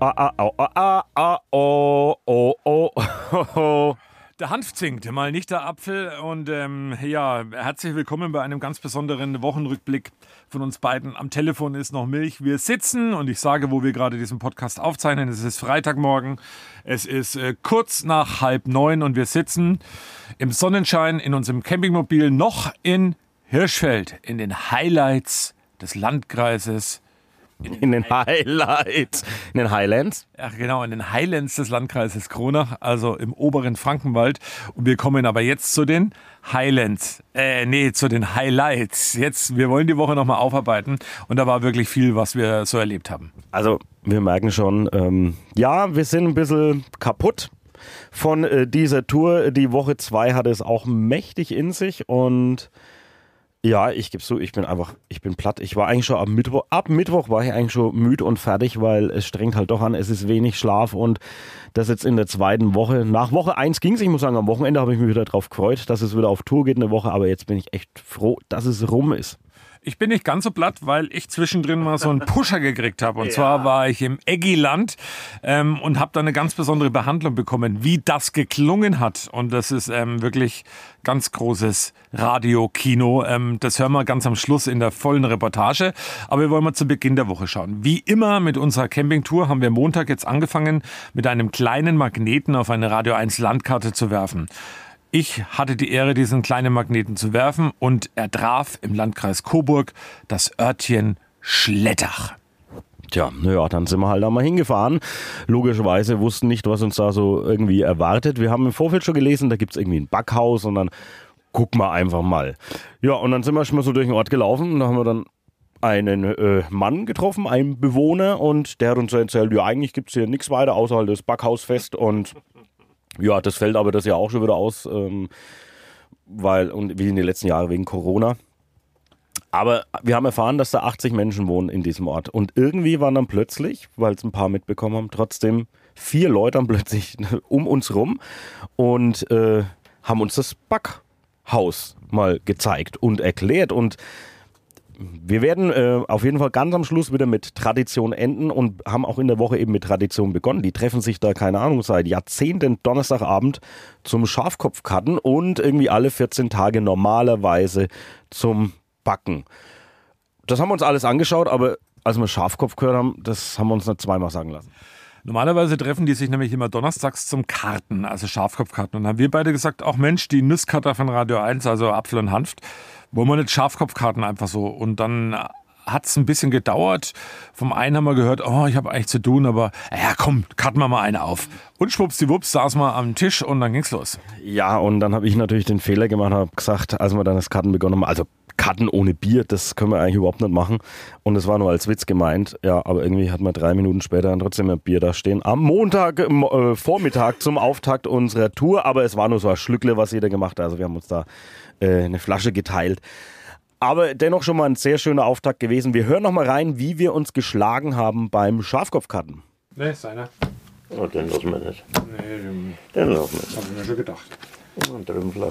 ah, ah, ah, ah, oh, oh, oh, oh, oh. Der Hanf zinkt, mal nicht der Apfel. Und ähm, ja, herzlich willkommen bei einem ganz besonderen Wochenrückblick von uns beiden. Am Telefon ist noch Milch. Wir sitzen und ich sage, wo wir gerade diesen Podcast aufzeichnen. Es ist Freitagmorgen. Es ist äh, kurz nach halb neun und wir sitzen im Sonnenschein in unserem Campingmobil noch in Hirschfeld, in den Highlights des Landkreises in den Highlights, in den Highlands. Ach genau, in den Highlands des Landkreises Kronach, also im oberen Frankenwald. Und wir kommen aber jetzt zu den Highlands, äh, nee, zu den Highlights. Jetzt, wir wollen die Woche nochmal aufarbeiten und da war wirklich viel, was wir so erlebt haben. Also, wir merken schon, ähm, ja, wir sind ein bisschen kaputt von äh, dieser Tour. Die Woche zwei hatte es auch mächtig in sich und ja, ich gebe zu, ich bin einfach, ich bin platt. Ich war eigentlich schon ab Mittwoch, ab Mittwoch war ich eigentlich schon müde und fertig, weil es strengt halt doch an, es ist wenig Schlaf und das jetzt in der zweiten Woche. Nach Woche eins ging es, ich muss sagen, am Wochenende habe ich mich wieder darauf gefreut, dass es wieder auf Tour geht eine Woche, aber jetzt bin ich echt froh, dass es rum ist. Ich bin nicht ganz so platt, weil ich zwischendrin mal so einen Pusher gekriegt habe. Und ja. zwar war ich im Eggiland ähm, und habe da eine ganz besondere Behandlung bekommen, wie das geklungen hat. Und das ist ähm, wirklich ganz großes Radio-Kino. Ähm, das hören wir ganz am Schluss in der vollen Reportage. Aber wir wollen mal zu Beginn der Woche schauen. Wie immer mit unserer Campingtour haben wir Montag jetzt angefangen, mit einem kleinen Magneten auf eine Radio 1 Landkarte zu werfen. Ich hatte die Ehre, diesen kleinen Magneten zu werfen und er traf im Landkreis Coburg das Örtchen Schlettach. Tja, naja, dann sind wir halt da mal hingefahren. Logischerweise wussten nicht, was uns da so irgendwie erwartet. Wir haben im Vorfeld schon gelesen, da gibt es irgendwie ein Backhaus und dann gucken wir einfach mal. Ja, und dann sind wir schon mal so durch den Ort gelaufen und da haben wir dann einen äh, Mann getroffen, einen Bewohner und der hat uns erzählt, ja eigentlich gibt es hier nichts weiter außer halt das Backhausfest und ja, das fällt aber das Jahr auch schon wieder aus, ähm, weil, und wie in den letzten Jahren wegen Corona. Aber wir haben erfahren, dass da 80 Menschen wohnen in diesem Ort. Und irgendwie waren dann plötzlich, weil es ein paar mitbekommen haben, trotzdem vier Leute dann plötzlich um uns rum und äh, haben uns das Backhaus mal gezeigt und erklärt. Und wir werden äh, auf jeden Fall ganz am Schluss wieder mit Tradition enden und haben auch in der Woche eben mit Tradition begonnen. Die treffen sich da, keine Ahnung, seit Jahrzehnten Donnerstagabend zum Schafkopfkarten und irgendwie alle 14 Tage normalerweise zum Backen. Das haben wir uns alles angeschaut, aber als wir Schafkopf gehört haben, das haben wir uns nicht zweimal sagen lassen. Normalerweise treffen die sich nämlich immer donnerstags zum Karten, also Schafkopfkarten. Und dann haben wir beide gesagt, auch Mensch, die Nusskarte von Radio 1, also Apfel und Hanft, wollen wir nicht Schafkopfkarten einfach so. Und dann hat es ein bisschen gedauert. Vom einen haben wir gehört, oh, ich habe eigentlich zu tun, aber ja, komm, karten wir mal eine auf. Und schwuppsdiwupps saßen wir am Tisch und dann ging's los. Ja, und dann habe ich natürlich den Fehler gemacht, habe gesagt, als wir dann das Karten begonnen haben, also Karten ohne Bier, das können wir eigentlich überhaupt nicht machen. Und es war nur als Witz gemeint. Ja, aber irgendwie hat man drei Minuten später dann trotzdem ein Bier da stehen. Am Montag, äh, Vormittag zum Auftakt unserer Tour. Aber es war nur so ein Schlückle, was jeder gemacht hat. Also wir haben uns da äh, eine Flasche geteilt. Aber dennoch schon mal ein sehr schöner Auftakt gewesen. Wir hören noch mal rein, wie wir uns geschlagen haben beim Schafkopfkarten. Ne, ist einer. Oh, den lassen wir nicht. Nee, den, Den lassen wir nicht. hab ich mir schon gedacht. Oh, ein Trümpfler.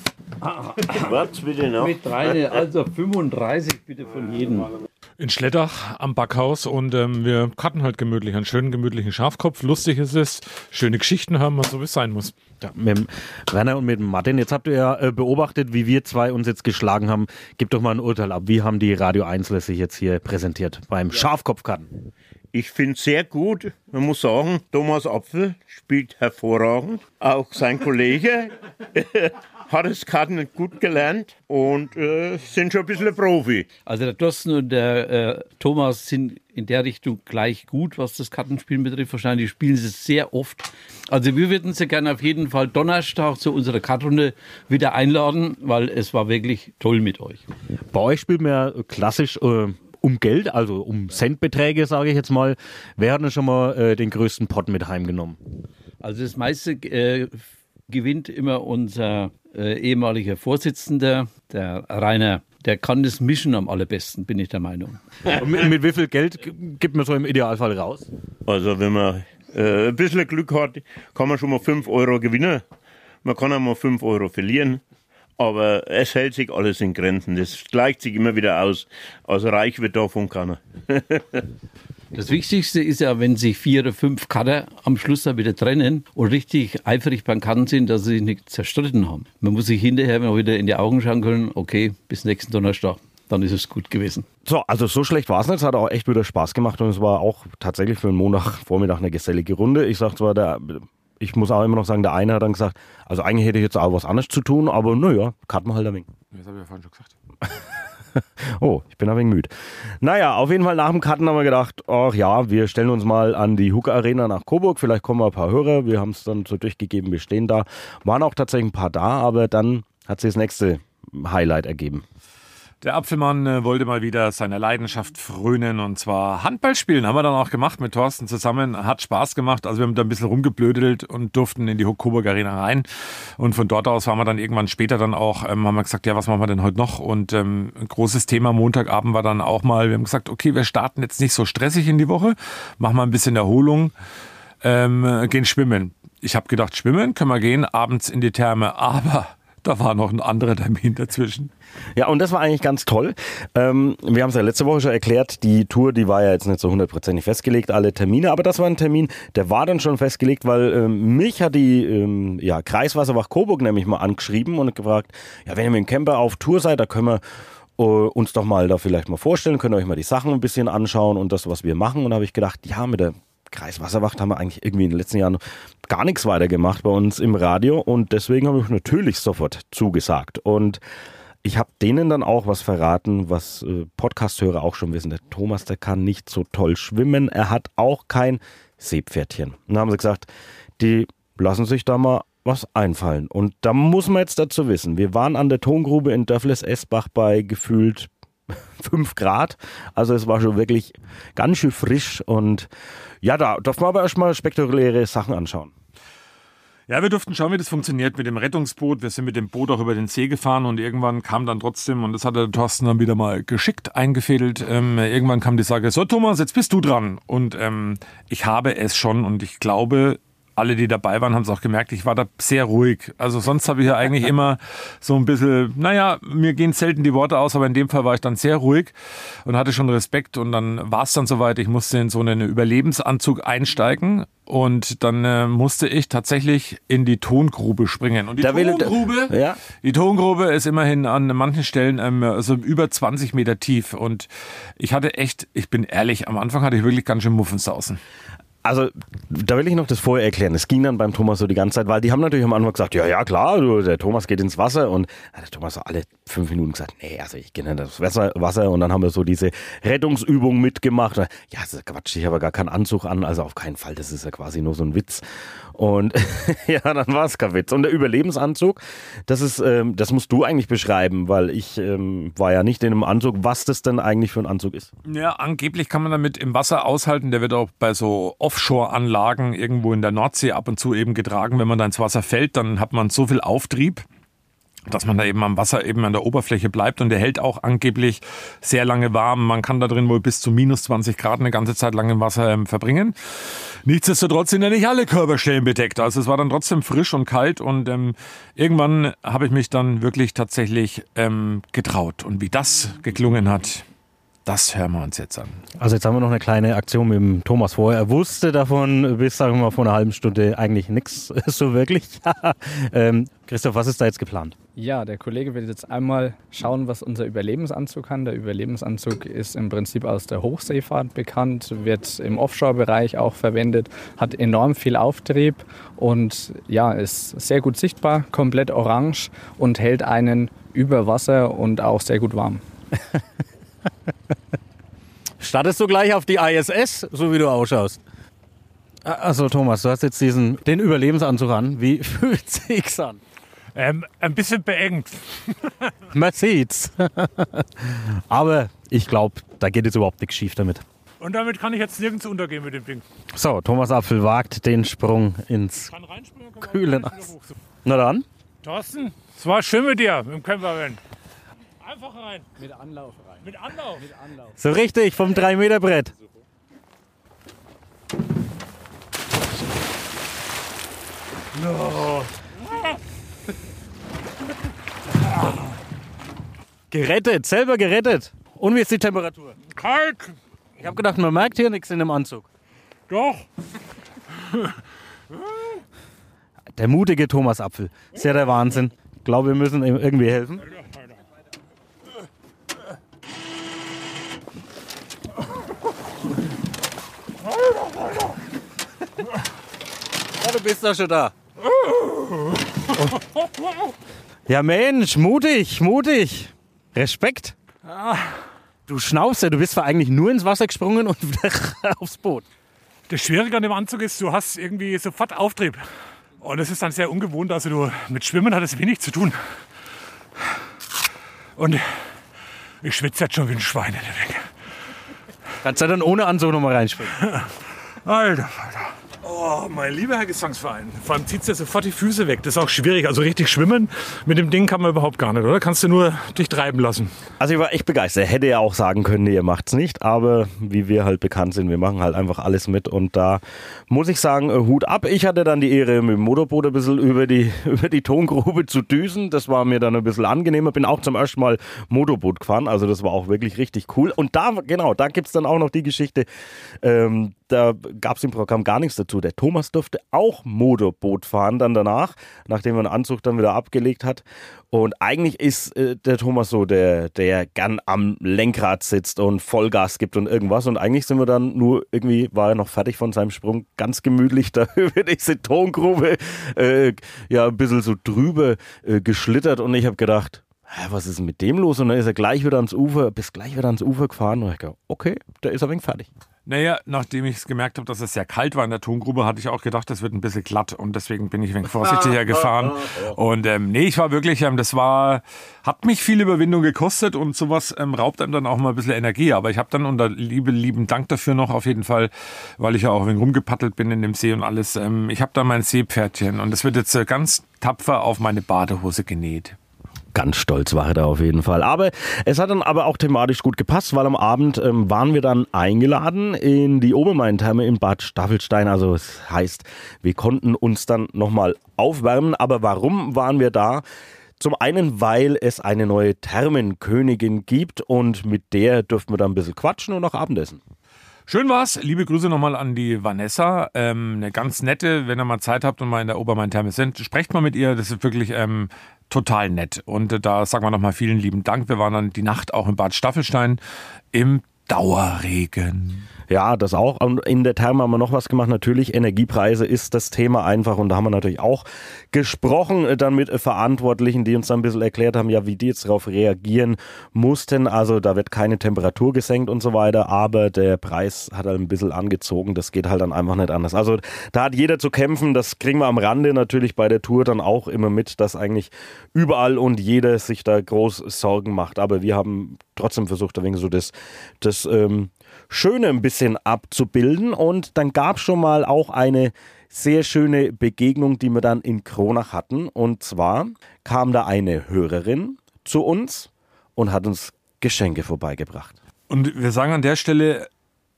Was bitte noch? Mit drei, also 35 bitte von jedem. In Schlettach am Backhaus und ähm, wir cutten halt gemütlich, einen schönen gemütlichen Schafkopf. Lustig ist es, schöne Geschichten haben wir, so wie es sein muss. Ja, mit Werner und mit Martin, jetzt habt ihr ja äh, beobachtet, wie wir zwei uns jetzt geschlagen haben. Gebt doch mal ein Urteil ab. Wie haben die Radio 1 sich jetzt hier präsentiert beim ja. Schafkopfkarten? Ich finde es sehr gut. Man muss sagen, Thomas Apfel spielt hervorragend. Auch sein Kollege. hat das Karten gut gelernt und äh, sind schon ein bisschen ein Profi. Also der Thorsten und der äh, Thomas sind in der Richtung gleich gut, was das Kartenspielen betrifft. Wahrscheinlich spielen sie es sehr oft. Also wir würden sie gerne auf jeden Fall Donnerstag zu unserer Kartrunde wieder einladen, weil es war wirklich toll mit euch. Bei euch spielt man ja klassisch äh, um Geld, also um Centbeträge, sage ich jetzt mal. Wer hat denn schon mal äh, den größten Pott mit heimgenommen? Also das meiste äh, gewinnt immer unser äh, ehemaliger Vorsitzender, der Rainer der kann das mischen am allerbesten, bin ich der Meinung. Und mit, mit wie viel Geld gibt man so im Idealfall raus? Also wenn man äh, ein bisschen Glück hat, kann man schon mal 5 Euro gewinnen. Man kann auch mal 5 Euro verlieren. Aber es hält sich alles in Grenzen. Das gleicht sich immer wieder aus. Also reich wird davon keiner. Das Wichtigste ist ja, wenn sich vier oder fünf Cutter am Schluss dann wieder trennen und richtig eifrig beim Cutten sind, dass sie sich nicht zerstritten haben. Man muss sich hinterher mal wieder in die Augen schauen können, okay, bis nächsten Donnerstag, dann ist es gut gewesen. So, also so schlecht war es nicht. Es hat auch echt wieder Spaß gemacht und es war auch tatsächlich für einen Montagvormittag eine gesellige Runde. Ich sag zwar, der, ich muss auch immer noch sagen, der eine hat dann gesagt, also eigentlich hätte ich jetzt auch was anderes zu tun, aber naja, kann man halt ein wenig. Das habe ich ja vorhin schon gesagt. Oh, ich bin ein wenig müde. Naja, auf jeden Fall nach dem Cutten haben wir gedacht, ach ja, wir stellen uns mal an die Hook Arena nach Coburg, vielleicht kommen ein paar Hörer. Wir haben es dann so durchgegeben, wir stehen da. Waren auch tatsächlich ein paar da, aber dann hat sich das nächste Highlight ergeben. Der Apfelmann äh, wollte mal wieder seiner Leidenschaft frönen und zwar Handball spielen. Haben wir dann auch gemacht mit Thorsten zusammen. Hat Spaß gemacht. Also wir haben da ein bisschen rumgeblödelt und durften in die Coburg Arena rein. Und von dort aus waren wir dann irgendwann später dann auch, ähm, haben wir gesagt, ja, was machen wir denn heute noch? Und ähm, ein großes Thema Montagabend war dann auch mal, wir haben gesagt, okay, wir starten jetzt nicht so stressig in die Woche, machen mal ein bisschen Erholung, ähm, gehen schwimmen. Ich habe gedacht, schwimmen können wir gehen, abends in die Therme, aber da war noch ein anderer Termin dazwischen. Ja, und das war eigentlich ganz toll. Ähm, wir haben es ja letzte Woche schon erklärt, die Tour, die war ja jetzt nicht so hundertprozentig festgelegt, alle Termine, aber das war ein Termin, der war dann schon festgelegt, weil ähm, mich hat die ähm, ja, Kreiswasserwach Coburg nämlich mal angeschrieben und gefragt, ja, wenn ihr mit dem Camper auf Tour seid, da können wir äh, uns doch mal da vielleicht mal vorstellen, könnt ihr euch mal die Sachen ein bisschen anschauen und das, was wir machen. Und da habe ich gedacht, ja, mit der Kreiswasserwacht haben wir eigentlich irgendwie in den letzten Jahren gar nichts weiter gemacht bei uns im Radio und deswegen habe ich natürlich sofort zugesagt. Und ich habe denen dann auch was verraten, was äh, Podcast-Hörer auch schon wissen. Der Thomas, der kann nicht so toll schwimmen. Er hat auch kein Seepferdchen. Und dann haben sie gesagt, die lassen sich da mal was einfallen. Und da muss man jetzt dazu wissen, wir waren an der Tongrube in Dörfles-Esbach bei gefühlt 5 Grad. Also es war schon wirklich ganz schön frisch und ja, da darf man aber erstmal spektakuläre Sachen anschauen. Ja, wir durften schauen, wie das funktioniert mit dem Rettungsboot. Wir sind mit dem Boot auch über den See gefahren und irgendwann kam dann trotzdem, und das hat der Thorsten dann wieder mal geschickt eingefädelt, ähm, irgendwann kam die Sage, so Thomas, jetzt bist du dran. Und ähm, ich habe es schon und ich glaube, alle, die dabei waren, haben es auch gemerkt, ich war da sehr ruhig. Also sonst habe ich ja eigentlich immer so ein bisschen, naja, mir gehen selten die Worte aus, aber in dem Fall war ich dann sehr ruhig und hatte schon Respekt und dann war es dann soweit, ich musste in so einen Überlebensanzug einsteigen und dann äh, musste ich tatsächlich in die Tongrube springen. Und die Da will- Tongrube, Ja. die Tongrube ist immerhin an manchen Stellen ähm, so über 20 Meter tief und ich hatte echt, ich bin ehrlich, am Anfang hatte ich wirklich ganz schön Muffensausen. Also, da will ich noch das vorher erklären. Es ging dann beim Thomas so die ganze Zeit, weil die haben natürlich am Anfang gesagt, ja, ja, klar, der Thomas geht ins Wasser und hat der Thomas so alle fünf Minuten gesagt, nee, also ich gehe nicht ins Wasser, Wasser und dann haben wir so diese Rettungsübung mitgemacht. Ja, das ist Quatsch, ich habe gar keinen Anzug an, also auf keinen Fall, das ist ja quasi nur so ein Witz. Und ja, dann war es kein Witz. Und der Überlebensanzug, das ist, ähm, das musst du eigentlich beschreiben, weil ich ähm, war ja nicht in einem Anzug, was das denn eigentlich für ein Anzug ist. Ja, angeblich kann man damit im Wasser aushalten. Der wird auch bei so Offshore-Anlagen irgendwo in der Nordsee ab und zu eben getragen. Wenn man da ins Wasser fällt, dann hat man so viel Auftrieb, dass man da eben am Wasser eben an der Oberfläche bleibt. Und der hält auch angeblich sehr lange warm. Man kann da drin wohl bis zu minus 20 Grad eine ganze Zeit lang im Wasser ähm, verbringen. Nichtsdestotrotz sind ja nicht alle Körperstellen bedeckt. Also es war dann trotzdem frisch und kalt und ähm, irgendwann habe ich mich dann wirklich tatsächlich ähm, getraut. Und wie das geklungen hat, das hören wir uns jetzt an. Also jetzt haben wir noch eine kleine Aktion mit dem Thomas vor. Er wusste davon bis, sagen wir mal, vor einer halben Stunde eigentlich nichts so wirklich. ähm, Christoph, was ist da jetzt geplant? Ja, der Kollege wird jetzt einmal schauen, was unser Überlebensanzug kann. Der Überlebensanzug ist im Prinzip aus der Hochseefahrt bekannt, wird im Offshore-Bereich auch verwendet, hat enorm viel Auftrieb und ja, ist sehr gut sichtbar, komplett orange und hält einen über Wasser und auch sehr gut warm. Startest du gleich auf die ISS, so wie du ausschaust? Also Thomas, du hast jetzt diesen den Überlebensanzug an. Wie fühlt sich's an? Ähm, ein bisschen beengt. Man sieht's. Aber ich glaube, da geht jetzt überhaupt nichts schief damit. Und damit kann ich jetzt nirgends untergehen mit dem Ding. So, Thomas Apfel wagt den Sprung ins Kann kann hoch. Na dann. Thorsten, es war schön mit dir im Campervan. Einfach rein. Mit Anlauf rein. Mit Anlauf. Mit Anlauf. So richtig, vom 3-Meter-Brett. Gerettet, selber gerettet. Und wie ist die Temperatur? Kalt. Ich habe gedacht, man merkt hier nichts in dem Anzug. Doch. Der mutige Thomas Apfel. Ist ja der Wahnsinn. Ich glaube, wir müssen ihm irgendwie helfen. Ja, du bist doch schon da. Ja, Mensch, mutig, mutig. Respekt. Du schnaufst ja, du bist zwar eigentlich nur ins Wasser gesprungen und wieder aufs Boot. Das Schwierige an dem Anzug ist, du hast irgendwie sofort Auftrieb. Und das ist dann sehr ungewohnt. Also du mit Schwimmen hat es wenig zu tun. Und ich schwitze jetzt schon wie ein Schwein in der Decke. Kannst du dann ohne Anzug nochmal reinspringen. Alter, Alter. Oh, mein lieber Herr Gesangsverein. Vor allem zieht es ja sofort die Füße weg. Das ist auch schwierig. Also richtig schwimmen mit dem Ding kann man überhaupt gar nicht, oder? Kannst du nur dich treiben lassen. Also ich war echt begeistert. Hätte ja auch sagen können, nee, ihr macht's nicht. Aber wie wir halt bekannt sind, wir machen halt einfach alles mit. Und da muss ich sagen, äh, Hut ab. Ich hatte dann die Ehre, mit dem Motorboot ein bisschen über die, über die Tongrube zu düsen. Das war mir dann ein bisschen angenehmer. Bin auch zum ersten Mal Motorboot gefahren. Also das war auch wirklich richtig cool. Und da, genau, da gibt's dann auch noch die Geschichte, ähm, da gab's im Programm gar nichts dazu. Der Thomas durfte auch Motorboot fahren dann danach, nachdem er den Anzug dann wieder abgelegt hat. Und eigentlich ist äh, der Thomas so, der, der gern am Lenkrad sitzt und Vollgas gibt und irgendwas. Und eigentlich sind wir dann nur irgendwie, war er noch fertig von seinem Sprung, ganz gemütlich da über diese Tongrube, äh, ja, ein bisschen so drüber äh, geschlittert. Und ich habe gedacht, was ist denn mit dem los? Und dann ist er gleich wieder ans Ufer, bis gleich wieder ans Ufer gefahren. Und ich gedacht, okay, der ist ein wenig fertig. Naja, nachdem ich gemerkt habe, dass es sehr kalt war in der Tongrube, hatte ich auch gedacht, das wird ein bisschen glatt und deswegen bin ich ein wenig vorsichtiger gefahren. Und ähm, nee, ich war wirklich, ähm, das war, hat mich viel Überwindung gekostet und sowas ähm, raubt einem dann auch mal ein bisschen Energie. Aber ich habe dann unter liebe, lieben Dank dafür noch auf jeden Fall, weil ich ja auch ein wenig rumgepaddelt bin in dem See und alles. Ähm, ich habe da mein Seepferdchen und das wird jetzt äh, ganz tapfer auf meine Badehose genäht. Ganz stolz war er da auf jeden Fall. Aber es hat dann aber auch thematisch gut gepasst, weil am Abend ähm, waren wir dann eingeladen in die Obermain-Therme in Bad Staffelstein. Also es heißt, wir konnten uns dann nochmal aufwärmen. Aber warum waren wir da? Zum einen, weil es eine neue Thermenkönigin gibt und mit der dürften wir dann ein bisschen quatschen und auch Abendessen. Schön war's. Liebe Grüße nochmal an die Vanessa. Ähm, eine ganz nette, wenn ihr mal Zeit habt und mal in der Obermain-Therme sind, sprecht mal mit ihr. Das ist wirklich ähm, total nett. Und äh, da sagen wir nochmal vielen lieben Dank. Wir waren dann die Nacht auch in Bad Staffelstein im Dauerregen. Ja, das auch. Und in der Therme haben wir noch was gemacht. Natürlich, Energiepreise ist das Thema einfach. Und da haben wir natürlich auch gesprochen äh, dann mit Verantwortlichen, die uns dann ein bisschen erklärt haben, ja, wie die jetzt darauf reagieren mussten. Also da wird keine Temperatur gesenkt und so weiter. Aber der Preis hat halt ein bisschen angezogen. Das geht halt dann einfach nicht anders. Also da hat jeder zu kämpfen. Das kriegen wir am Rande natürlich bei der Tour dann auch immer mit, dass eigentlich überall und jeder sich da groß Sorgen macht. Aber wir haben trotzdem versucht, ein wenig so das, das ähm, Schöne ein bisschen abzubilden. Und dann gab es schon mal auch eine sehr schöne Begegnung, die wir dann in Kronach hatten. Und zwar kam da eine Hörerin zu uns und hat uns Geschenke vorbeigebracht. Und wir sagen an der Stelle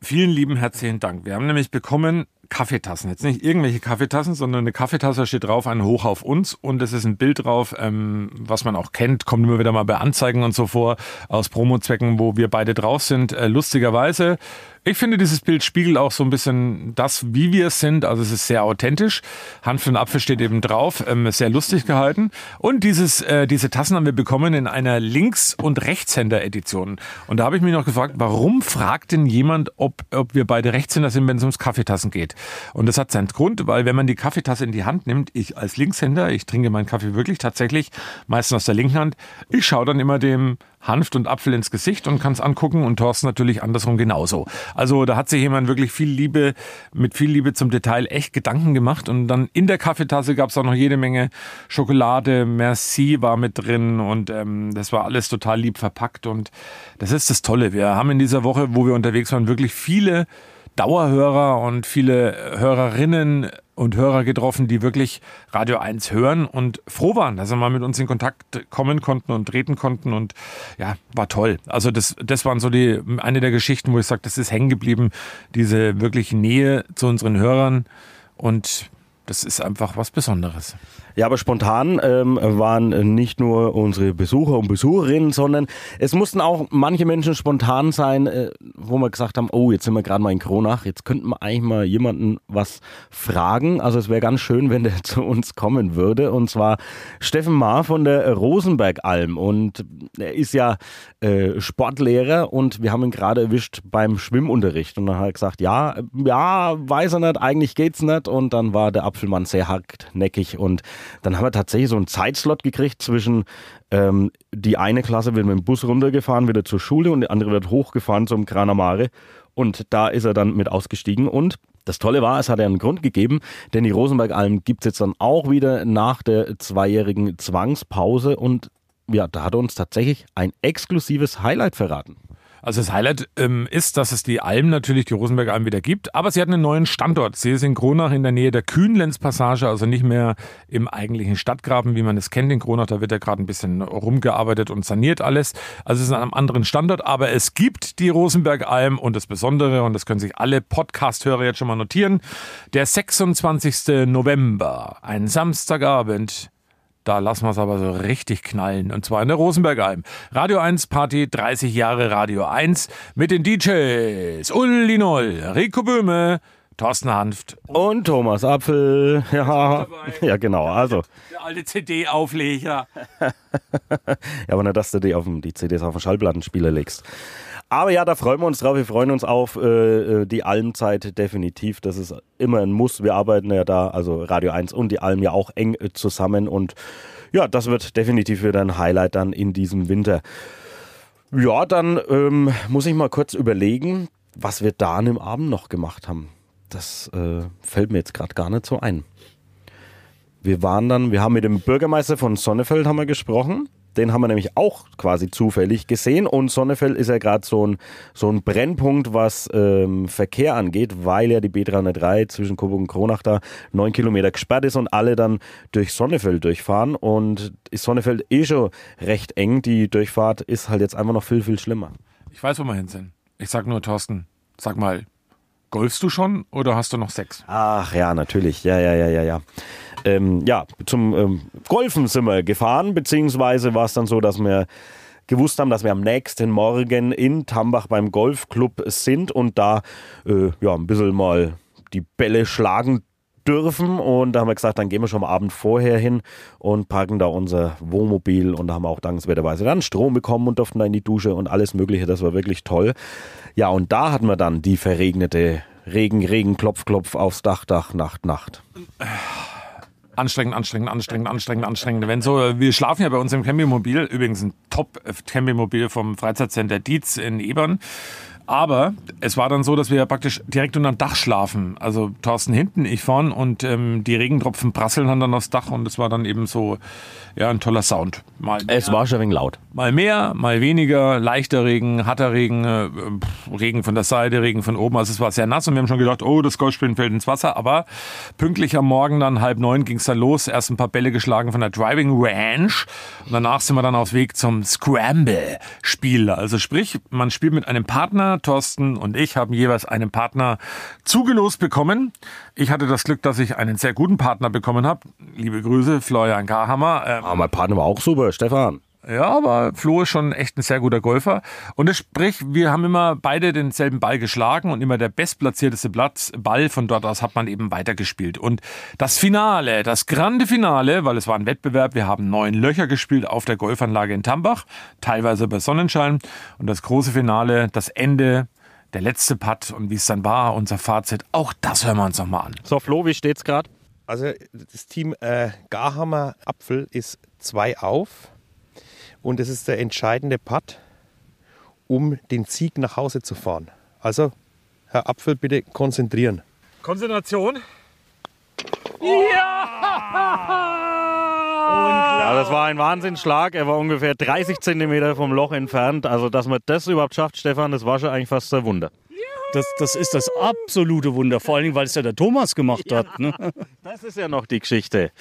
vielen lieben herzlichen Dank. Wir haben nämlich bekommen Kaffeetassen. Jetzt nicht irgendwelche Kaffeetassen, sondern eine Kaffeetasse steht drauf, ein Hoch auf uns und es ist ein Bild drauf, ähm, was man auch kennt, kommt immer wieder mal bei Anzeigen und so vor, aus Promozwecken, wo wir beide drauf sind. Äh, lustigerweise ich finde, dieses Bild spiegelt auch so ein bisschen das, wie wir es sind. Also es ist sehr authentisch. Hanf und Apfel steht eben drauf, ähm, sehr lustig gehalten. Und dieses, äh, diese Tassen haben wir bekommen in einer Links- und Rechtshänder-Edition. Und da habe ich mich noch gefragt, warum fragt denn jemand, ob, ob wir beide Rechtshänder sind, wenn es ums Kaffeetassen geht? Und das hat seinen Grund, weil wenn man die Kaffeetasse in die Hand nimmt, ich als Linkshänder, ich trinke meinen Kaffee wirklich tatsächlich meistens aus der linken Hand, ich schaue dann immer dem Hanft und Apfel ins Gesicht und kann es angucken und Thorsten natürlich andersrum genauso. Also da hat sich jemand wirklich viel Liebe, mit viel Liebe zum Detail echt Gedanken gemacht und dann in der Kaffeetasse gab es auch noch jede Menge Schokolade, Merci war mit drin und ähm, das war alles total lieb verpackt und das ist das Tolle. Wir haben in dieser Woche, wo wir unterwegs waren, wirklich viele Dauerhörer und viele Hörerinnen und Hörer getroffen, die wirklich Radio 1 hören und froh waren, dass sie mal mit uns in Kontakt kommen konnten und treten konnten und ja, war toll. Also das, das waren so die, eine der Geschichten, wo ich sage, das ist hängen geblieben, diese wirklich Nähe zu unseren Hörern und das ist einfach was Besonderes. Ja, aber spontan ähm, waren nicht nur unsere Besucher und Besucherinnen, sondern es mussten auch manche Menschen spontan sein, äh, wo wir gesagt haben, oh, jetzt sind wir gerade mal in Kronach, jetzt könnten wir eigentlich mal jemanden was fragen. Also es wäre ganz schön, wenn der zu uns kommen würde. Und zwar Steffen Maar von der Rosenberg-Alm. Und er ist ja äh, Sportlehrer und wir haben ihn gerade erwischt beim Schwimmunterricht. Und dann hat er gesagt, ja, ja, weiß er nicht, eigentlich geht's nicht. Und dann war der Apfelmann sehr hartnäckig und dann haben wir tatsächlich so einen Zeitslot gekriegt zwischen ähm, die eine Klasse wird mit dem Bus runtergefahren, wieder zur Schule und die andere wird hochgefahren zum Granamare. Und da ist er dann mit ausgestiegen und das Tolle war, es hat ja einen Grund gegeben, denn die Rosenberg-Alm gibt es jetzt dann auch wieder nach der zweijährigen Zwangspause und ja, da hat er uns tatsächlich ein exklusives Highlight verraten. Also das Highlight ähm, ist, dass es die Alm natürlich, die Rosenberger Alm wieder gibt, aber sie hat einen neuen Standort. Sie ist in Kronach in der Nähe der Kühnlenz-Passage, also nicht mehr im eigentlichen Stadtgraben, wie man es kennt in Kronach. Da wird ja gerade ein bisschen rumgearbeitet und saniert alles. Also es ist an einem anderen Standort, aber es gibt die Rosenberg Alm und das Besondere, und das können sich alle Podcast-Hörer jetzt schon mal notieren, der 26. November, ein Samstagabend, da lassen wir es aber so richtig knallen. Und zwar in der Rosenbergalm. Radio 1 Party, 30 Jahre Radio 1 mit den DJs Uli Noll, Rico Böhme, Thorsten Hanft und Thomas Apfel. Ja, ja genau. Also. Der alte CD-Aufleger. ja, aber nicht, dass du die, auf dem, die CDs auf den Schallplattenspieler legst. Aber ja, da freuen wir uns drauf. Wir freuen uns auf äh, die Almzeit definitiv. Das ist immer ein Muss. Wir arbeiten ja da, also Radio 1 und die Alm ja auch eng äh, zusammen. Und ja, das wird definitiv wieder ein Highlight dann in diesem Winter. Ja, dann ähm, muss ich mal kurz überlegen, was wir da an dem Abend noch gemacht haben. Das äh, fällt mir jetzt gerade gar nicht so ein. Wir waren dann, wir haben mit dem Bürgermeister von Sonnefeld haben wir gesprochen. Den haben wir nämlich auch quasi zufällig gesehen. Und Sonnefeld ist ja gerade so ein, so ein Brennpunkt, was ähm, Verkehr angeht, weil ja die B303 zwischen Coburg und Kronach da neun Kilometer gesperrt ist und alle dann durch Sonnefeld durchfahren. Und ist Sonnefeld eh schon recht eng. Die Durchfahrt ist halt jetzt einfach noch viel, viel schlimmer. Ich weiß, wo wir hin sind. Ich sag nur, Thorsten, sag mal, golfst du schon oder hast du noch Sex? Ach ja, natürlich. Ja, ja, ja, ja, ja ähm, ja, zum ähm, Golfen sind wir gefahren, beziehungsweise war es dann so, dass wir gewusst haben, dass wir am nächsten Morgen in Tambach beim Golfclub sind und da äh, ja, ein bisschen mal die Bälle schlagen dürfen. Und da haben wir gesagt, dann gehen wir schon am Abend vorher hin und parken da unser Wohnmobil. Und da haben wir auch dankenswerterweise dann Strom bekommen und durften da in die Dusche und alles Mögliche. Das war wirklich toll. Ja, und da hatten wir dann die verregnete Regen, Regen, Klopf, Klopf aufs Dach, Dach, Nacht, Nacht. Anstrengend, anstrengend, anstrengend, anstrengend, anstrengend. Wenn so, wir schlafen ja bei uns im Campingmobil, übrigens ein Top-Campingmobil vom Freizeitcenter Dietz in Ebern. Aber es war dann so, dass wir praktisch direkt unter dem Dach schlafen. Also Thorsten hinten, ich vorn und ähm, die Regentropfen prasseln dann aufs Dach und es war dann eben so ja, ein toller Sound. Mal es war schon ein wenig laut. Mal mehr, mal weniger, leichter Regen, harter Regen, äh, Regen von der Seite, Regen von oben. Also es war sehr nass und wir haben schon gedacht, oh, das Golfspielen fällt ins Wasser. Aber pünktlich am Morgen dann halb neun ging es dann los. Erst ein paar Bälle geschlagen von der Driving Ranch und danach sind wir dann auf Weg zum Scramble-Spiel. Also sprich, man spielt mit einem Partner. Thorsten und ich haben jeweils einen Partner zugelost bekommen. Ich hatte das Glück, dass ich einen sehr guten Partner bekommen habe. Liebe Grüße, Florian Garhammer. Ähm, ah, mein Partner war auch super, Stefan. Ja, aber Flo ist schon echt ein sehr guter Golfer. Und das sprich, wir haben immer beide denselben Ball geschlagen und immer der bestplatzierteste Platz, Ball von dort aus hat man eben weitergespielt. Und das Finale, das grande Finale, weil es war ein Wettbewerb, wir haben neun Löcher gespielt auf der Golfanlage in Tambach, teilweise bei Sonnenschein. Und das große Finale, das Ende, der letzte Putt und wie es dann war, unser Fazit, auch das hören wir uns nochmal an. So, Flo, wie steht's gerade? Also das Team äh, Garhammer Apfel ist zwei auf und es ist der entscheidende Putt, um den Sieg nach Hause zu fahren. Also, Herr Apfel, bitte konzentrieren. Konzentration. Ja! ja! Das war ein Wahnsinnsschlag. Er war ungefähr 30 Zentimeter vom Loch entfernt. Also, dass man das überhaupt schafft, Stefan, das war schon eigentlich fast ein Wunder. das, das ist das absolute Wunder, vor allen Dingen, weil es ja der Thomas gemacht hat. Ne? Das ist ja noch die Geschichte.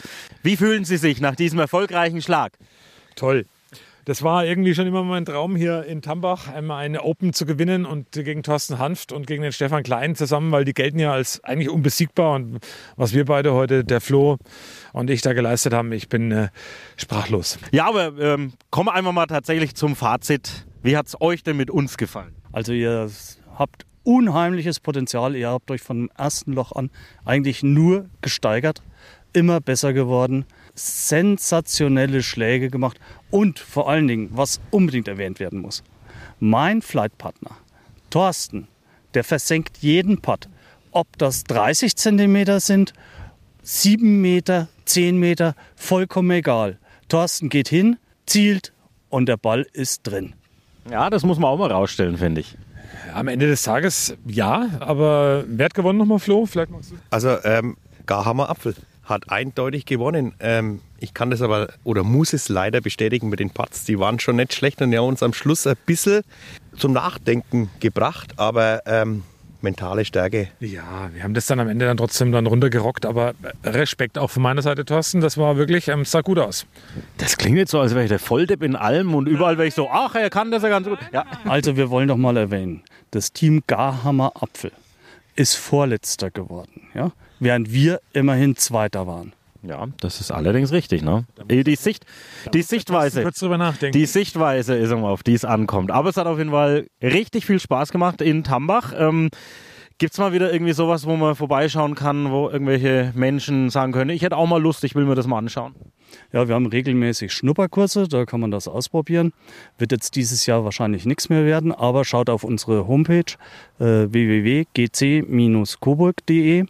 Wie fühlen Sie sich nach diesem erfolgreichen Schlag? Toll. Das war irgendwie schon immer mein Traum, hier in Tambach einmal eine Open zu gewinnen und gegen Thorsten Hanft und gegen den Stefan Klein zusammen, weil die gelten ja als eigentlich unbesiegbar. Und was wir beide heute, der Flo und ich da geleistet haben, ich bin äh, sprachlos. Ja, aber ähm, kommen wir einfach mal tatsächlich zum Fazit. Wie hat es euch denn mit uns gefallen? Also ihr habt unheimliches Potenzial. Ihr habt euch vom ersten Loch an eigentlich nur gesteigert, immer besser geworden, sensationelle Schläge gemacht und vor allen Dingen, was unbedingt erwähnt werden muss, mein Flightpartner Thorsten, der versenkt jeden Putt, ob das 30 Zentimeter sind, 7 Meter, 10 Meter, vollkommen egal. Thorsten geht hin, zielt und der Ball ist drin. Ja, das muss man auch mal rausstellen, finde ich. Am Ende des Tages ja, aber wer hat gewonnen nochmal, Flo? Vielleicht magst du. Also ähm, Garhammer Apfel hat eindeutig gewonnen. Ähm, ich kann das aber oder muss es leider bestätigen mit den Putts. Die waren schon nicht schlecht und ja uns am Schluss ein bisschen zum Nachdenken gebracht, aber ähm, mentale Stärke. Ja, wir haben das dann am Ende dann trotzdem dann runtergerockt, aber Respekt auch von meiner Seite, Thorsten. Das war wirklich, ähm, sah gut aus. Das klingt jetzt so, als wäre ich der Volldepp in allem und überall wäre ich so, ach, er kann das ja ganz gut. Ja. Also wir wollen doch mal erwähnen, das Team Garhammer Apfel ist Vorletzter geworden, ja? Während wir immerhin Zweiter waren. Ja, das ist allerdings richtig. Ne? Die, Sicht, die Sichtweise, Kurz drüber nachdenken. die Sichtweise ist, auf die es ankommt. Aber es hat auf jeden Fall richtig viel Spaß gemacht in Tambach. Ähm, Gibt es mal wieder irgendwie sowas, wo man vorbeischauen kann, wo irgendwelche Menschen sagen können, ich hätte auch mal Lust, ich will mir das mal anschauen? Ja, wir haben regelmäßig Schnupperkurse, da kann man das ausprobieren. Wird jetzt dieses Jahr wahrscheinlich nichts mehr werden, aber schaut auf unsere Homepage äh, www.gc-coburg.de.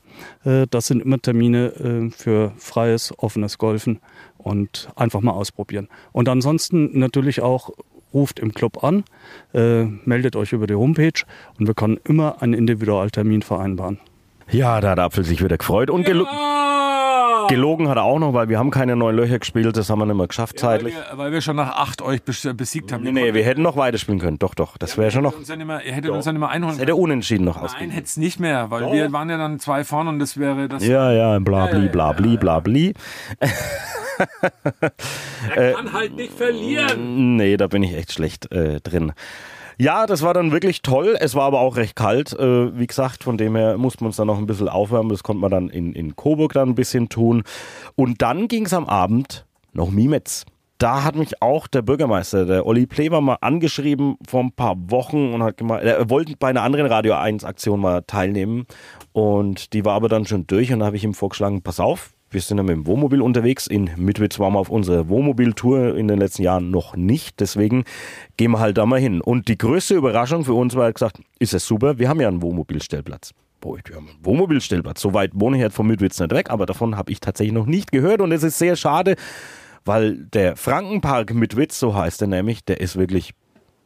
Äh, das sind immer Termine äh, für freies, offenes Golfen und einfach mal ausprobieren. Und ansonsten natürlich auch ruft im Club an, äh, meldet euch über die Homepage und wir können immer einen Individualtermin vereinbaren. Ja, da hat der Apfel sich wieder gefreut. Und gelo gelogen hat er auch noch, weil wir haben keine neuen Löcher gespielt, das haben wir nicht mehr geschafft Weil zeitlich. wir, weil wir schon nach acht euch bes- besiegt haben. Nee, nee, wir hätten noch weiterspielen können. Doch, doch, das wäre schon noch. Immer, ihr hättet uns dann immer einholen Das hätte unentschieden noch Nein, ausgegeben. hätte es nicht mehr, weil wir waren ja dann zwei vorne und das wäre das. Ja, ja, bla, bli, bla, bli, bla, bli. Er kann halt nicht verlieren. Nee, da bin ich echt schlecht äh, drin. Ja, das war dann wirklich toll. Es war aber auch recht kalt. Äh, wie gesagt, von dem her mussten wir uns dann noch ein bisschen aufwärmen. Das konnte man dann in, in Coburg dann ein bisschen tun. Und dann ging es am Abend noch Mimetz. Da hat mich auch der Bürgermeister, der Olli Pleber, mal angeschrieben vor ein paar Wochen und hat gemeint, er wollte bei einer anderen Radio 1 Aktion mal teilnehmen. Und die war aber dann schon durch und da habe ich ihm vorgeschlagen, pass auf, wir sind ja mit dem Wohnmobil unterwegs. In Mitwitz waren wir auf unserer Wohnmobiltour in den letzten Jahren noch nicht. Deswegen gehen wir halt da mal hin. Und die größte Überraschung für uns war halt gesagt, ist es super, wir haben ja einen Wohnmobilstellplatz. Boah, wir haben einen Wohnmobilstellplatz. So weit wohne ich halt vom Mitwitz nicht weg, aber davon habe ich tatsächlich noch nicht gehört. Und es ist sehr schade, weil der Frankenpark Mitwitz, so heißt er nämlich, der ist wirklich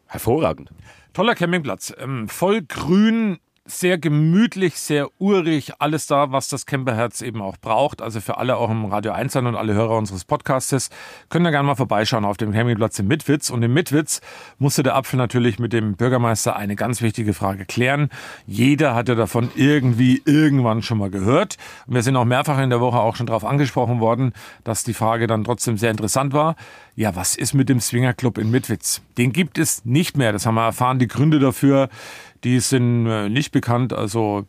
hervorragend. Toller Campingplatz. Ähm, voll grün, sehr gemütlich, sehr urig. Alles da, was das Camperherz eben auch braucht. Also für alle auch im Radio 1 sein und alle Hörer unseres Podcastes können da gerne mal vorbeischauen auf dem Campingplatz in Mitwitz. Und in Mitwitz musste der Apfel natürlich mit dem Bürgermeister eine ganz wichtige Frage klären. Jeder hatte davon irgendwie irgendwann schon mal gehört. Und wir sind auch mehrfach in der Woche auch schon darauf angesprochen worden, dass die Frage dann trotzdem sehr interessant war. Ja, was ist mit dem Swingerclub in Mitwitz? Den gibt es nicht mehr. Das haben wir erfahren. Die Gründe dafür, die sind äh, nicht bekannt. Also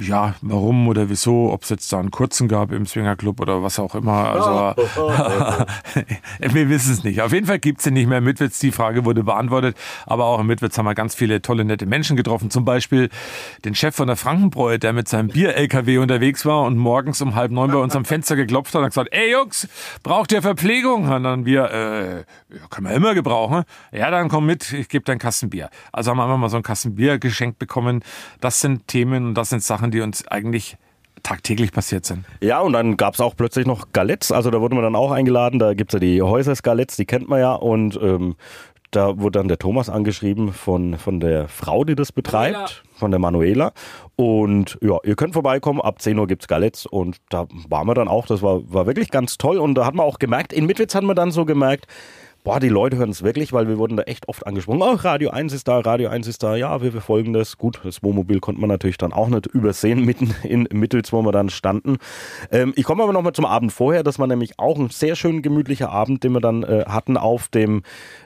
ja, warum oder wieso, ob es jetzt da einen kurzen gab im Swingerclub oder was auch immer. Also wir wissen es nicht. Auf jeden Fall gibt es den nicht mehr. in Mitwitz, die Frage wurde beantwortet. Aber auch in Mitwitz haben wir ganz viele tolle, nette Menschen getroffen. Zum Beispiel den Chef von der Frankenbräu, der mit seinem Bier-LKW unterwegs war und morgens um halb neun bei uns am Fenster geklopft hat und gesagt, ey Jungs, braucht ihr Verpflegung? Und dann wir, äh, ja, können wir immer gebrauchen. Ja, dann komm mit, ich gebe dir ein Kasten Bier. Also haben wir einfach mal so ein Kasten Bier geschenkt bekommen. Das sind Themen und das sind Sachen, die uns eigentlich tagtäglich passiert sind. Ja, und dann gab es auch plötzlich noch Galetts. Also da wurde man dann auch eingeladen. Da gibt es ja die Häusers Galetts, die kennt man ja. Und ähm, da wurde dann der Thomas angeschrieben von, von der Frau, die das betreibt, von der Manuela. Und ja, ihr könnt vorbeikommen. Ab 10 Uhr gibt es Galetts. Und da waren wir dann auch. Das war, war wirklich ganz toll. Und da hat man auch gemerkt, in Mitwitz hat man dann so gemerkt, boah, die Leute hören es wirklich, weil wir wurden da echt oft angesprochen. Oh, Radio 1 ist da, Radio 1 ist da, ja, wir verfolgen das. Gut, das Wohnmobil konnte man natürlich dann auch nicht übersehen, mitten in Mittels, wo wir dann standen. Ähm, ich komme aber nochmal zum Abend vorher. Das war nämlich auch ein sehr schön gemütlicher Abend, den wir dann äh, hatten auf dem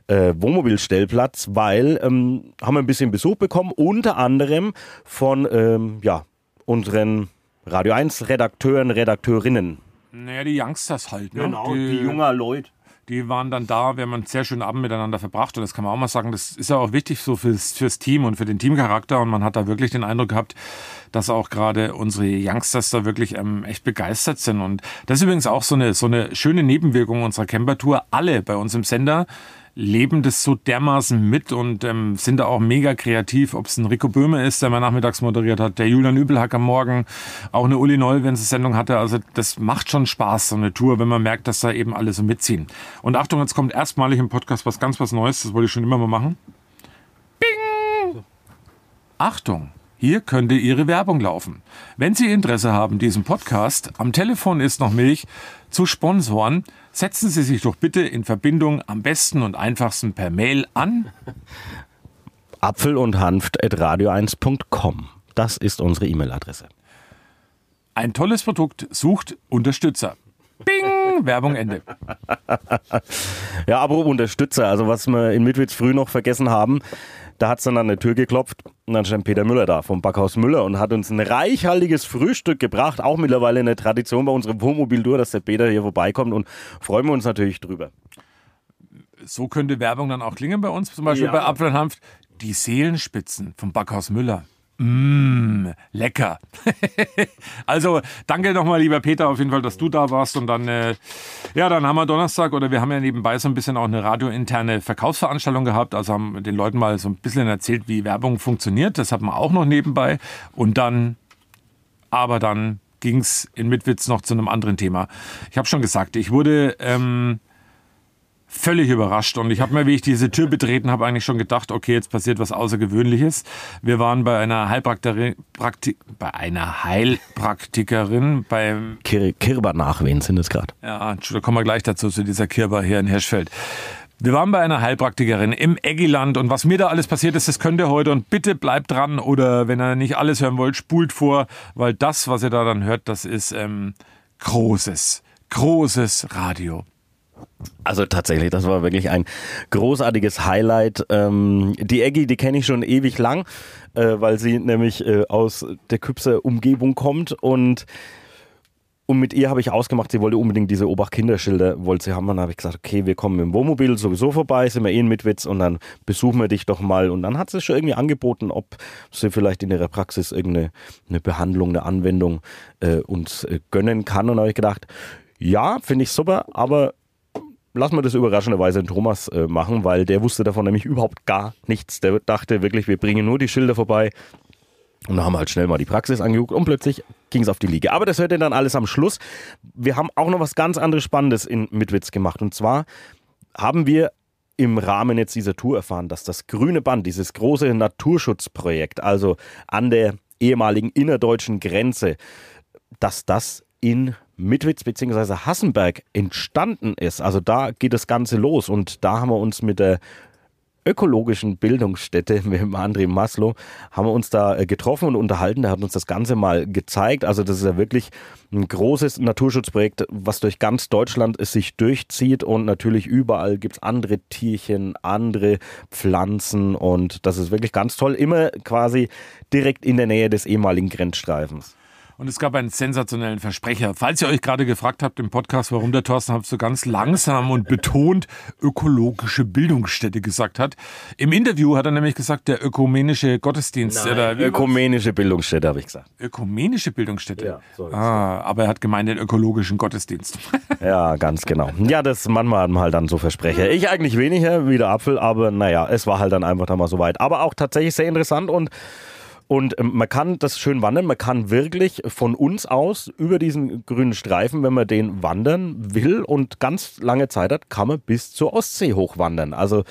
äh, Wohnmobilstellplatz, weil ähm, haben wir ein bisschen Besuch bekommen, unter anderem von ähm, ja, unseren Radio 1 Redakteuren, Redakteurinnen. Naja, die Youngsters halt. Ne? Genau, die junger Leute. Die waren dann da, wir haben einen sehr schönen Abend miteinander verbracht und das kann man auch mal sagen, das ist ja auch wichtig so fürs, fürs Team und für den Teamcharakter und man hat da wirklich den Eindruck gehabt, dass auch gerade unsere Youngsters da wirklich ähm, echt begeistert sind und das ist übrigens auch so eine, so eine schöne Nebenwirkung unserer Camper-Tour. Alle bei uns im Sender leben das so dermaßen mit und ähm, sind da auch mega kreativ. Ob es ein Rico Böhme ist, der mal nachmittags moderiert hat, der Julian Übelhack am Morgen, auch eine Uli Noll, wenn sie Sendung hatte. Also das macht schon Spaß, so eine Tour, wenn man merkt, dass da eben alle so mitziehen. Und Achtung, jetzt kommt erstmalig im Podcast was ganz was Neues. Das wollte ich schon immer mal machen. Bing! Achtung! Hier könnte Ihre Werbung laufen. Wenn Sie Interesse haben, diesen Podcast, am Telefon ist noch Milch, zu sponsoren, setzen Sie sich doch bitte in Verbindung am besten und einfachsten per Mail an Apfel und Hanft at radio1.com. Das ist unsere E-Mail-Adresse. Ein tolles Produkt sucht Unterstützer. Bing! Werbung Ende. Ja, aber Unterstützer, also was wir in Mitwitz früh noch vergessen haben, da hat es dann an der Tür geklopft und dann stand Peter Müller da vom Backhaus Müller und hat uns ein reichhaltiges Frühstück gebracht. Auch mittlerweile eine Tradition bei unserem Wohnmobiltour, dass der Peter hier vorbeikommt und freuen wir uns natürlich drüber. So könnte Werbung dann auch klingen bei uns, zum Beispiel Ja. bei Apfel und Hanft. Die Seelenspitzen vom Backhaus Müller. Mmh, lecker. also danke nochmal, lieber Peter, auf jeden Fall, dass du da warst. Und dann, äh, ja, dann haben wir Donnerstag oder wir haben ja nebenbei so ein bisschen auch eine radiointerne Verkaufsveranstaltung gehabt. Also haben den Leuten mal so ein bisschen erzählt, wie Werbung funktioniert. Das hat man auch noch nebenbei. Und dann, aber dann ging es in Mitwitz noch zu einem anderen Thema. Ich habe schon gesagt, ich wurde ähm, völlig überrascht und ich habe mir, wie ich diese Tür betreten habe, eigentlich schon gedacht, okay, jetzt passiert was Außergewöhnliches. Wir waren bei einer Heilpraktikerin, Prakti bei einer Heilpraktikerin beim Kir Kirber nachwehen sind es gerade. ja, da kommen wir gleich dazu, zu dieser Kirber hier in Hirschfeld. Wir waren bei einer Heilpraktikerin im Eggiland und was mir da alles passiert ist, das könnt ihr heute und bitte bleibt dran oder wenn ihr nicht alles hören wollt, spult vor, weil das, was ihr da dann hört, das ist ähm, großes, großes Radio. Also tatsächlich, das war wirklich ein großartiges Highlight. Ähm, die Eggy, die kenne ich schon ewig lang, äh, weil sie nämlich äh, aus der Küpser Umgebung kommt und und mit ihr habe ich ausgemacht, sie wollte unbedingt diese Obacht-Kinderschilder, wollte sie haben. Dann habe ich gesagt, okay, wir kommen dem Wohnmobil sowieso vorbei, sind wir eh in Mitwitz und dann besuchen wir dich doch mal. Und dann hat sie schon irgendwie angeboten, ob sie vielleicht in ihrer Praxis irgendeine eine Behandlung, eine Anwendung äh, uns äh, gönnen kann. Und habe ich gedacht, ja, finde ich super, aber lassen wir das überraschenderweise den Thomas äh, machen, weil der wusste davon nämlich überhaupt gar nichts. Der dachte wirklich, wir bringen nur die Schilder vorbei. Und da haben wir halt schnell mal die Praxis angeguckt und plötzlich ging es auf die Liege. Aber das hört ihr dann alles am Schluss. Wir haben auch noch was ganz anderes Spannendes in Mitwitz gemacht. Und zwar haben wir im Rahmen jetzt dieser Tour erfahren, dass das Grüne Band, dieses große Naturschutzprojekt, also an der ehemaligen innerdeutschen Grenze, dass das in Mitwitz bzw. Hassenberg entstanden ist. Also da geht das Ganze los und da haben wir uns mit der ökologischen Bildungsstätte mit dem André Maslow haben wir uns da äh, getroffen und unterhalten. Der hat uns das Ganze mal gezeigt. Also das ist ja wirklich ein großes Naturschutzprojekt, was durch ganz Deutschland es sich durchzieht und natürlich überall gibt es andere Tierchen, andere Pflanzen und das ist wirklich ganz toll. Immer quasi direkt in der Nähe des ehemaligen Grenzstreifens. Und es gab einen sensationellen Versprecher. Falls ihr euch gerade gefragt habt im Podcast, warum der Thorsten Haft so ganz langsam und betont ökologische Bildungsstätte gesagt hat. Im Interview hat er nämlich gesagt, der ökumenische Gottesdienst. oder wie- Ökumenische Bildungsstätte, habe ich gesagt. ökumenische Bildungsstätte. Ja, so ah, aber er hat gemeint den ökologischen Gottesdienst. Ja, ganz genau. Ja, das manchmal hat man halt dann so Versprecher. Ich eigentlich weniger wie der Apfel, aber naja, es war halt dann einfach dann mal so weit. Aber auch tatsächlich sehr interessant und Und ähm, man kann das schön wandern. Man kann wirklich von uns aus über diesen grünen Streifen, wenn man den wandern will und ganz lange Zeit hat, kann man bis zur Ostsee hochwandern. Also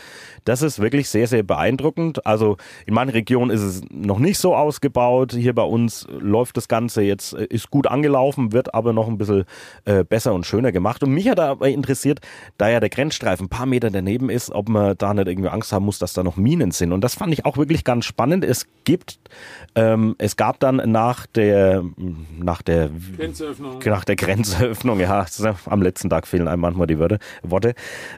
das ist wirklich sehr, sehr beeindruckend. Also in manchen Regionen ist es noch nicht so ausgebaut. Hier bei uns läuft das Ganze jetzt, äh, ist gut angelaufen, wird aber noch ein bisschen äh, besser und schöner gemacht. Und mich hat aber interessiert, da ja der Grenzstreifen ein paar Meter daneben ist, ob man da nicht irgendwie Angst haben muss, dass da noch Minen sind. Und das fand ich auch wirklich ganz spannend. Es gibt, ähm, es gab dann nach der, nach der Grenzöffnung. nach der Grenzöffnung, ja, am letzten Tag fehlen einem manchmal die Wörter, Worte,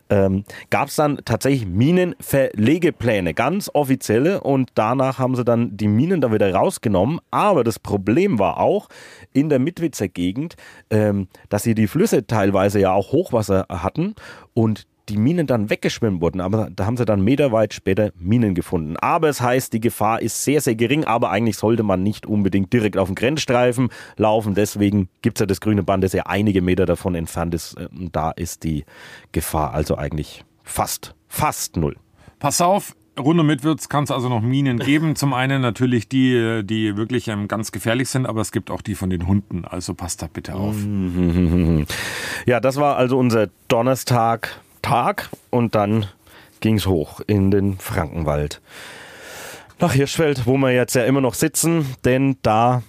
ähm, gab es dann tatsächlich Minenverlegepläne, ganz offizielle und danach haben sie dann die Minen da wieder rausgenommen. Aber das Problem war auch in der Mitwitzer Gegend, ähm, dass sie die Flüsse teilweise ja auch Hochwasser hatten und die Minen dann weggeschwemmt wurden, aber da haben sie dann meterweit später Minen gefunden. Aber es heißt, die Gefahr ist sehr, sehr gering, aber eigentlich sollte man nicht unbedingt direkt auf den Grenzstreifen laufen. Deswegen gibt es ja das grüne Band, das ja einige Meter davon entfernt ist. Und Da ist die Gefahr also eigentlich fast, fast null. Pass auf, rund um Mitwürz kann es also noch Minen geben. Zum einen natürlich die, die wirklich ähm, ganz gefährlich sind, aber es gibt auch die von den Hunden. Also passt da bitte auf. Ja, das war also unser Donnerstag Tag und dann ging es hoch in den Frankenwald. Nach Hirschfeld, wo wir jetzt ja immer noch sitzen, denn da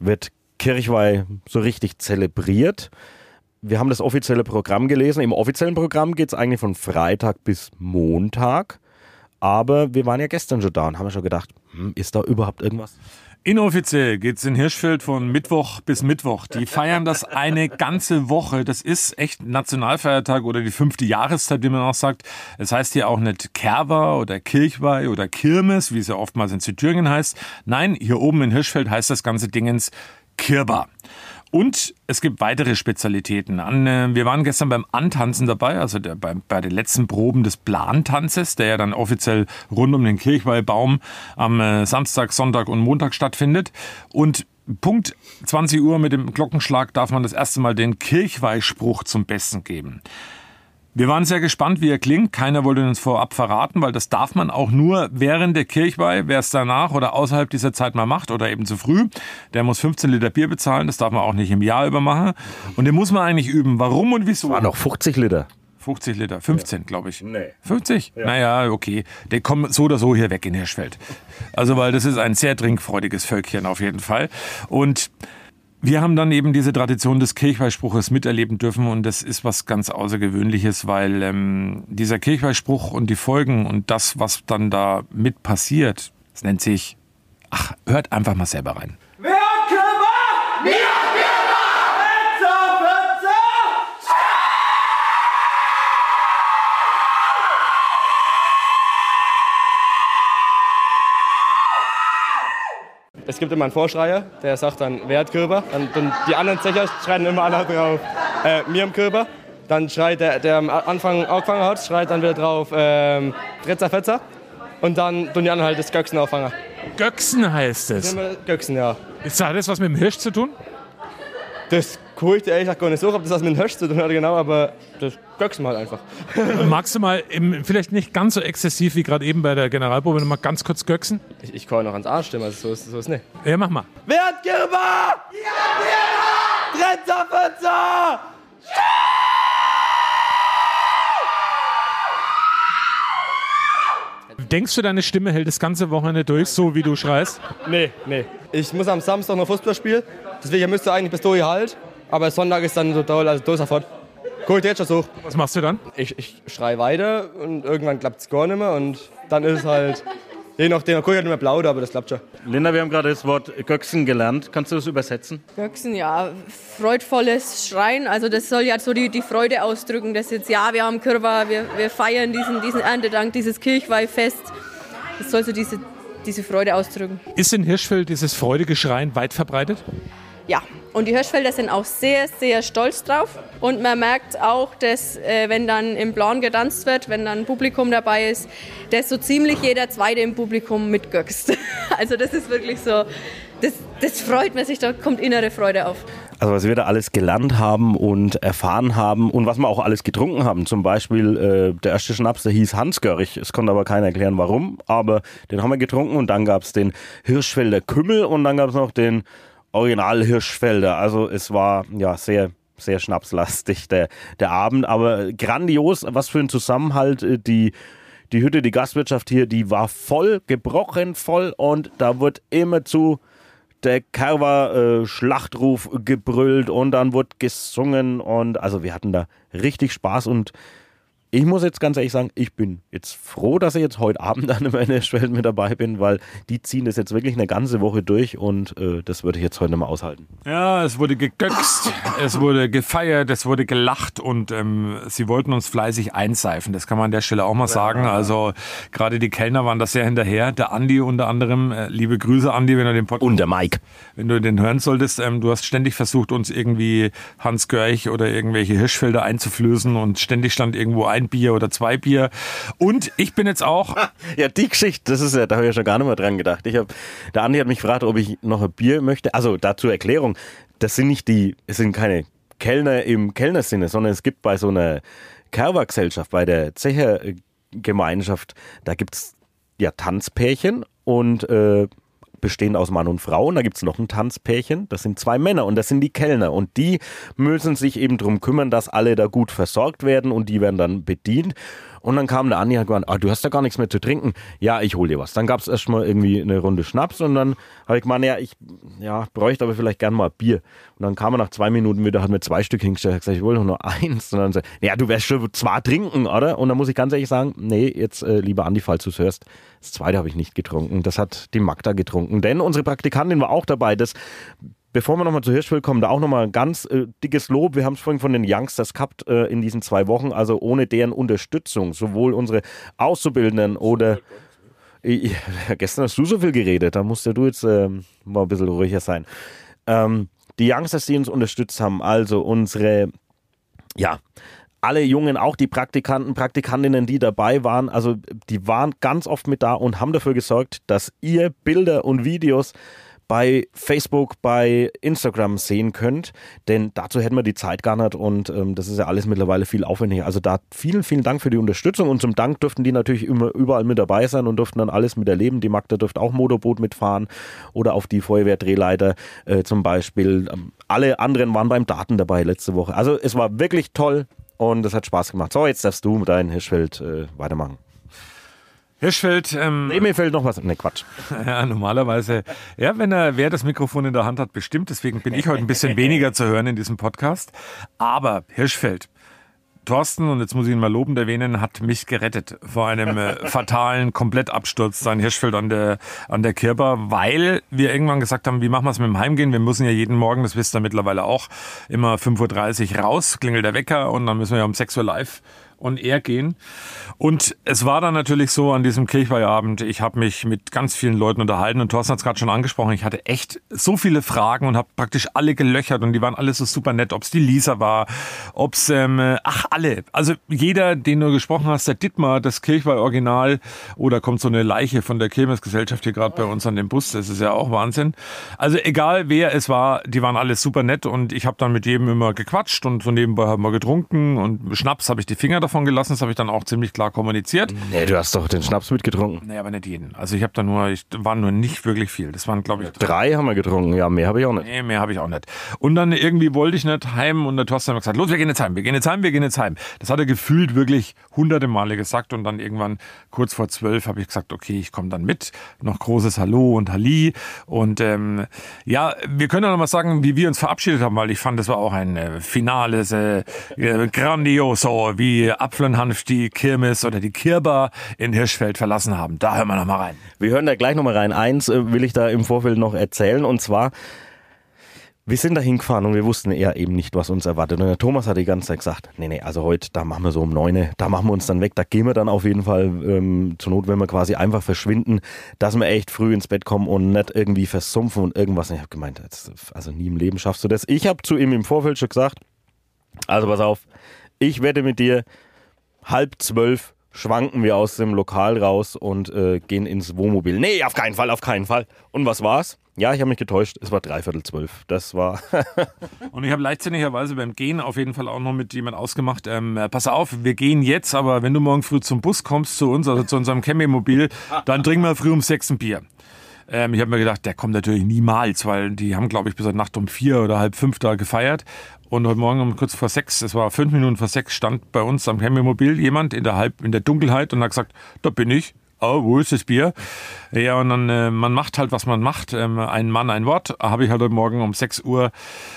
wird Kirchweih so richtig zelebriert. Wir haben das offizielle Programm gelesen. Im offiziellen Programm geht es eigentlich von Freitag bis Montag. Aber wir waren ja gestern schon da und haben schon gedacht, hm, ist da überhaupt irgendwas? Inoffiziell geht's in Hirschfeld von Mittwoch bis Mittwoch. Die feiern das eine ganze Woche. Das ist echt Nationalfeiertag oder die fünfte Jahreszeit, wie man auch sagt. Es heißt hier auch nicht Kerber oder Kirchweih oder Kirmes, wie es ja oftmals in Südthüringen heißt. Nein, hier oben in Hirschfeld heißt das ganze Dingens Kirba. Und es gibt weitere Spezialitäten. Äh, wir waren gestern beim Antanzen dabei, also der, bei, bei den letzten Proben des Plantanzes, der ja dann offiziell rund um den Kirchweihbaum am äh, Samstag, Sonntag und Montag stattfindet. Und Punkt 20 Uhr mit dem Glockenschlag darf man das erste Mal den Kirchweihspruch zum Besten geben. Wir waren sehr gespannt, wie er klingt. Keiner wollte uns vorab verraten, weil das darf man auch nur während der Kirchweih. Wer es danach oder außerhalb dieser Zeit mal macht oder eben zu früh, der muss 15 Liter Bier bezahlen. Das darf man auch nicht im Jahr über machen. Und den muss man eigentlich üben. Warum und wieso? War noch 50 Liter. 50 Liter, 15 glaube ich. Nee. 50? Naja, okay. Der kommt so oder so hier weg in Hirschfeld. Also, weil das ist ein sehr trinkfreudiges Völkchen auf jeden Fall. Und wir haben dann eben diese Tradition des Kirchweihspruches miterleben dürfen und das ist was ganz Außergewöhnliches, weil ähm, dieser Kirchweihspruch und die Folgen und das, was dann da mit passiert, das nennt sich, ach, hört einfach mal selber rein. Es gibt immer einen Vorschreier, der sagt dann, wer hat Körper? Dann, dann die anderen Zecher schreien immer alle drauf, äh, mir am Körper. Dann schreit der, der am Anfang angefangen hat, schreit dann wieder drauf, ähm, Dretzer, Fetzer. Und dann tun die anderen halt das Göchsen auffangen. Göchsen heißt es. Göchsen, ja. Ist das was mit dem Hirsch zu tun? Das ich dir ehrlich gesagt gar nicht so, ob das was mit dem Hirsch zu tun hat, genau, aber das Göchsen halt einfach. Magst du mal, im, vielleicht nicht ganz so exzessiv wie gerade eben bei der Generalprobe, mal ganz kurz Göchsen? Ich, ich kann noch ans Arsch stimmen, also so ist, so ist nicht. Ja, mach mal. Wer hat Körper? Ja, Dretzer, Fetzer! Denkst du, deine Stimme hält das ganze Wochenende durch, so wie du schreist? Nee, nee. Ich muss am Samstag noch Fußball spielen, deswegen müsste eigentlich bis dahin halt. Aber Sonntag ist dann so toll, also da ist er fort. Guck ich dir jetzt schon so. Was machst du dann? Ich, ich schrei weiter und irgendwann klappt es gar nicht mehr und dann ist es halt, je nachdem, dann guck ich halt nicht mehr blau, aber das klappt schon. Linda, wir haben gerade das Wort Göchsen gelernt. Kannst du das übersetzen? Göchsen, ja, freudvolles Schreien. Also das soll ja so die, die Freude ausdrücken, dass jetzt, ja, wir haben Körper, wir, wir feiern diesen, diesen Erntedank, dieses Kirchweihfest. Das soll so diese, diese Freude ausdrücken. Ist in Hirschfeld dieses freudige Schreien weit verbreitet? Ja, und die Hirschfelder sind auch sehr, sehr stolz drauf. Und man merkt auch, dass äh, wenn dann im Plan getanzt wird, wenn dann ein Publikum dabei ist, dass so ziemlich jeder Zweite im Publikum mitgöckst. Also das ist wirklich so, das, das freut man sich, da kommt innere Freude auf. Also was wir da alles gelernt haben und erfahren haben und was wir auch alles getrunken haben. Zum Beispiel äh, der erste Schnaps, der hieß Hansgörig. Es konnte aber keiner erklären, warum. Aber den haben wir getrunken und dann gab es den Hirschfelder Kümmel und dann gab es noch den Original Hirschfelder. Also es war ja sehr sehr schnapslastig der, der Abend, aber grandios, was für ein Zusammenhalt. Die die Hütte, die Gastwirtschaft hier, die war voll, gebrochen voll. Und da wird immer zu der Kerwa äh, Schlachtruf gebrüllt. Und dann wurde gesungen. Und also wir hatten da richtig Spaß. Und ich muss jetzt ganz ehrlich sagen, ich bin jetzt froh, dass ich jetzt heute Abend an meiner Schwelle mit dabei bin, weil die ziehen das jetzt wirklich eine ganze Woche durch und äh, das würde ich jetzt heute nicht mehr aushalten. Ja, es wurde gegöxt, es wurde gefeiert, es wurde gelacht und ähm, sie wollten uns fleißig einseifen. Das kann man an der Stelle auch mal sagen. Also gerade die Kellner waren da sehr hinterher. Der Andi unter anderem, äh, liebe Grüße Andi, wenn du den Podcast und der Mike, wenn du den hören solltest. Ähm, du hast ständig versucht, uns irgendwie Hans Görch oder irgendwelche Hirschfelder einzuflößen und ständig stand irgendwo ein Bier oder zwei Bier. Und ich bin jetzt auch. Ja, die Geschichte, das ist ja, da habe ich ja schon gar nicht mehr dran gedacht. Ich hab, der Andi hat mich gefragt, ob ich noch ein Bier möchte. Also dazu Erklärung, das sind nicht die, es sind keine Kellner im Kellnersinne, sondern es gibt bei so einer Kerwa-Gesellschaft, bei der Zechergemeinschaft, da gibt es ja Tanzpärchen und äh, bestehen aus Mann und Frau. Und da gibt es noch ein Tanzpärchen, das sind zwei Männer und das sind die Kellner. Und die müssen sich eben darum kümmern, dass alle da gut versorgt werden und die werden dann bedient. Und dann kam der Andi und hat gesagt, ah, du hast da gar nichts mehr zu trinken. Ja, ich hol dir was. Dann gab es erstmal irgendwie eine Runde Schnaps und dann habe ich gemeint, ja, ich ja, bräuchte aber vielleicht gern mal Bier. Und dann kam er nach zwei Minuten wieder, hat mir zwei Stück hingestellt, hat gesagt, ich will nur eins. Und dann sagt ja, du wirst schon zwei trinken, oder? Und dann muss ich ganz ehrlich sagen, nee, jetzt äh, lieber Andi, falls du es hörst, das zweite habe ich nicht getrunken. Das hat die Magda getrunken. Denn unsere Praktikantin war auch dabei. Das Bevor wir nochmal zu Hirschfeld kommen, da auch nochmal ein ganz äh, dickes Lob. Wir haben es vorhin von den Youngsters gehabt äh, in diesen zwei Wochen. Also ohne deren Unterstützung, sowohl unsere Auszubildenden oder. Ich, gestern hast du so viel geredet, da musst ja du jetzt ähm, mal ein bisschen ruhiger sein. Ähm, die Youngsters, die uns unterstützt haben, also unsere, ja, alle Jungen, auch die Praktikanten, Praktikantinnen, die dabei waren, also die waren ganz oft mit da und haben dafür gesorgt, dass ihr Bilder und Videos bei Facebook, bei Instagram sehen könnt, denn dazu hätten wir die Zeit gar nicht und ähm, das ist ja alles mittlerweile viel aufwendiger. Also da vielen, vielen Dank für die Unterstützung und zum Dank durften die natürlich immer überall mit dabei sein und durften dann alles miterleben. Die Magda durfte auch Motorboot mitfahren oder auf die Feuerwehrdrehleiter äh, zum Beispiel. Ähm, alle anderen waren beim Daten dabei letzte Woche. Also es war wirklich toll und es hat Spaß gemacht. So, jetzt darfst du mit deinem Hirschfeld äh, weitermachen. Hirschfeld. Ähm, nee, mir fällt noch was. Ne, Quatsch. Ja, normalerweise. Ja, wenn er, wer das Mikrofon in der Hand hat, bestimmt. Deswegen bin ich heute ein bisschen weniger zu hören in diesem Podcast. Aber Hirschfeld. Thorsten, und jetzt muss ich ihn mal lobend erwähnen, hat mich gerettet vor einem äh, fatalen Komplettabsturz sein Hirschfeld an der, an der Kirber, weil wir irgendwann gesagt haben, wie machen wir es mit dem Heimgehen? Wir müssen ja jeden Morgen, das wisst ihr mittlerweile auch, immer 5.30 Uhr raus, klingelt der Wecker und dann müssen wir ja um 6 Uhr live on air gehen. Und es war dann natürlich so an diesem Kirchweihabend, ich habe mich mit ganz vielen Leuten unterhalten und Thorsten hat es gerade schon angesprochen, ich hatte echt so viele Fragen und habe praktisch alle gelöchert und die waren alle so super nett, ob es die Lisa war, ob es, ähm, ach alle, also jeder, den du gesprochen hast, der Dittmar, das Kirchweih-Original oder kommt so eine Leiche von der Kirmesgesellschaft hier gerade bei uns an dem Bus, das ist ja auch Wahnsinn. Also egal wer es war, die waren alle super nett und ich habe dann mit jedem immer gequatscht und so nebenbei haben wir getrunken und Schnaps habe ich die Finger davon gelassen. Das habe ich dann auch ziemlich klar kommuniziert. Nee, du hast doch den Schnaps mitgetrunken. Nee, aber nicht jeden. Also ich habe da nur, ich war nur nicht wirklich viel. Das waren, glaube ich, drei haben wir getrunken. Ja, mehr habe ich auch nicht. Nee, mehr habe ich auch nicht. Und dann irgendwie wollte ich nicht heim und der Thorsten hat gesagt, los, wir gehen jetzt heim, wir gehen jetzt heim, wir gehen jetzt heim. Das hat er gefühlt wirklich hunderte Male gesagt und dann irgendwann kurz vor zwölf habe ich gesagt, okay, ich komme dann mit. Noch großes Hallo und Halli. Und ähm, ja, wir können ja noch mal sagen, wie wir uns verabschiedet haben, weil ich fand, das war auch ein äh, finales, äh, grandioso, wie Apfel und Hanf die Kirmes oder die Kirber in Hirschfeld verlassen haben. Da hören wir noch mal rein. Wir hören da gleich noch mal rein. Eins äh, will ich da im Vorfeld noch erzählen und zwar wir sind da hingefahren und wir wussten eher eben nicht, was uns erwartet. Und der Thomas hat die ganze Zeit gesagt, nee, nee, also heute, da machen wir so um neun, da machen wir uns dann weg, da gehen wir dann auf jeden Fall ähm, zur Not, wenn wir quasi einfach verschwinden, dass wir echt früh ins Bett kommen und nicht irgendwie versumpfen und irgendwas. Ich habe gemeint, also nie im Leben schaffst du das. Ich habe zu ihm im Vorfeld schon gesagt, also pass auf, ich wette mit dir, halb zwölf schwanken wir aus dem Lokal raus und äh, gehen ins Wohnmobil. Nee, auf keinen Fall, auf keinen Fall. Und was war's? Ja, ich habe mich getäuscht. Es war dreiviertel zwölf. Das war. Und ich habe leichtsinnigerweise beim Gehen auf jeden Fall auch noch mit jemand ausgemacht. Ähm, äh, pass auf, wir gehen jetzt, aber wenn du morgen früh zum Bus kommst, zu uns, also zu unserem Campingmobil, dann trinken wir früh um sechs ein Bier. Ähm, ich habe mir gedacht, der kommt natürlich niemals, weil die haben, glaube ich, bis heute Nacht um vier oder halb fünf da gefeiert. Und heute Morgen um kurz vor sechs, es war fünf Minuten vor sechs, stand bei uns am Campingmobil jemand in der, halb, in der Dunkelheit und hat gesagt, da bin ich. Oh, wo ist das Bier? Ja, und dann, äh, man macht halt, was man macht. Ähm, ein Mann, ein Wort. Habe ich halt heute Morgen um 6 Uhr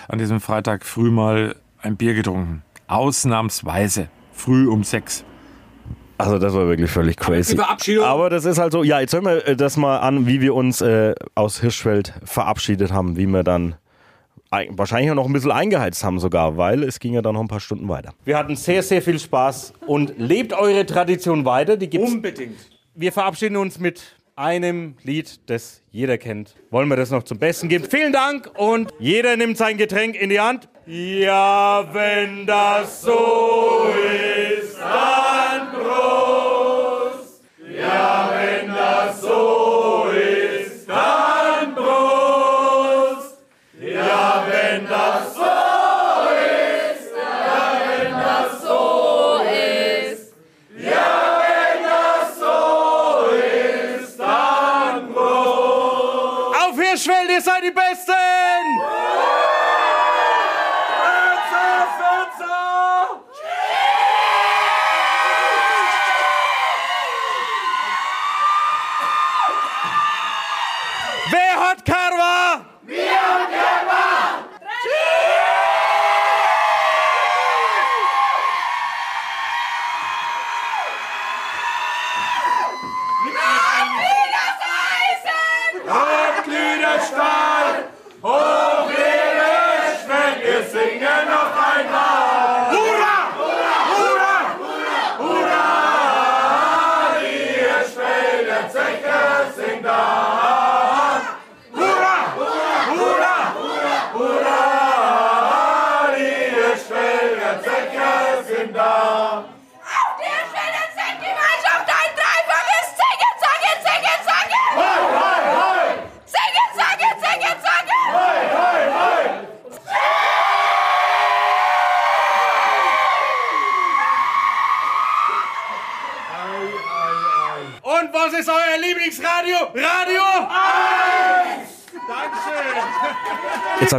an diesem Freitag früh mal ein Bier getrunken. Ausnahmsweise. Früh um 6. Also das war wirklich völlig crazy. Die Verabschiedung. Aber das ist halt so, ja, jetzt hören wir äh, das mal an, wie wir uns äh, aus Hirschfeld verabschiedet haben, wie wir dann ein- wahrscheinlich auch noch ein bisschen eingeheizt haben sogar, weil es ging ja dann noch ein paar Stunden weiter. Wir hatten sehr, sehr viel Spaß und lebt eure Tradition weiter. Die gibt's. Unbedingt. Wir verabschieden uns mit einem Lied, das jeder kennt. Wollen wir das noch zum Besten geben? Vielen Dank und jeder nimmt sein Getränk in die Hand. Ja, wenn das so ist, dann Prost.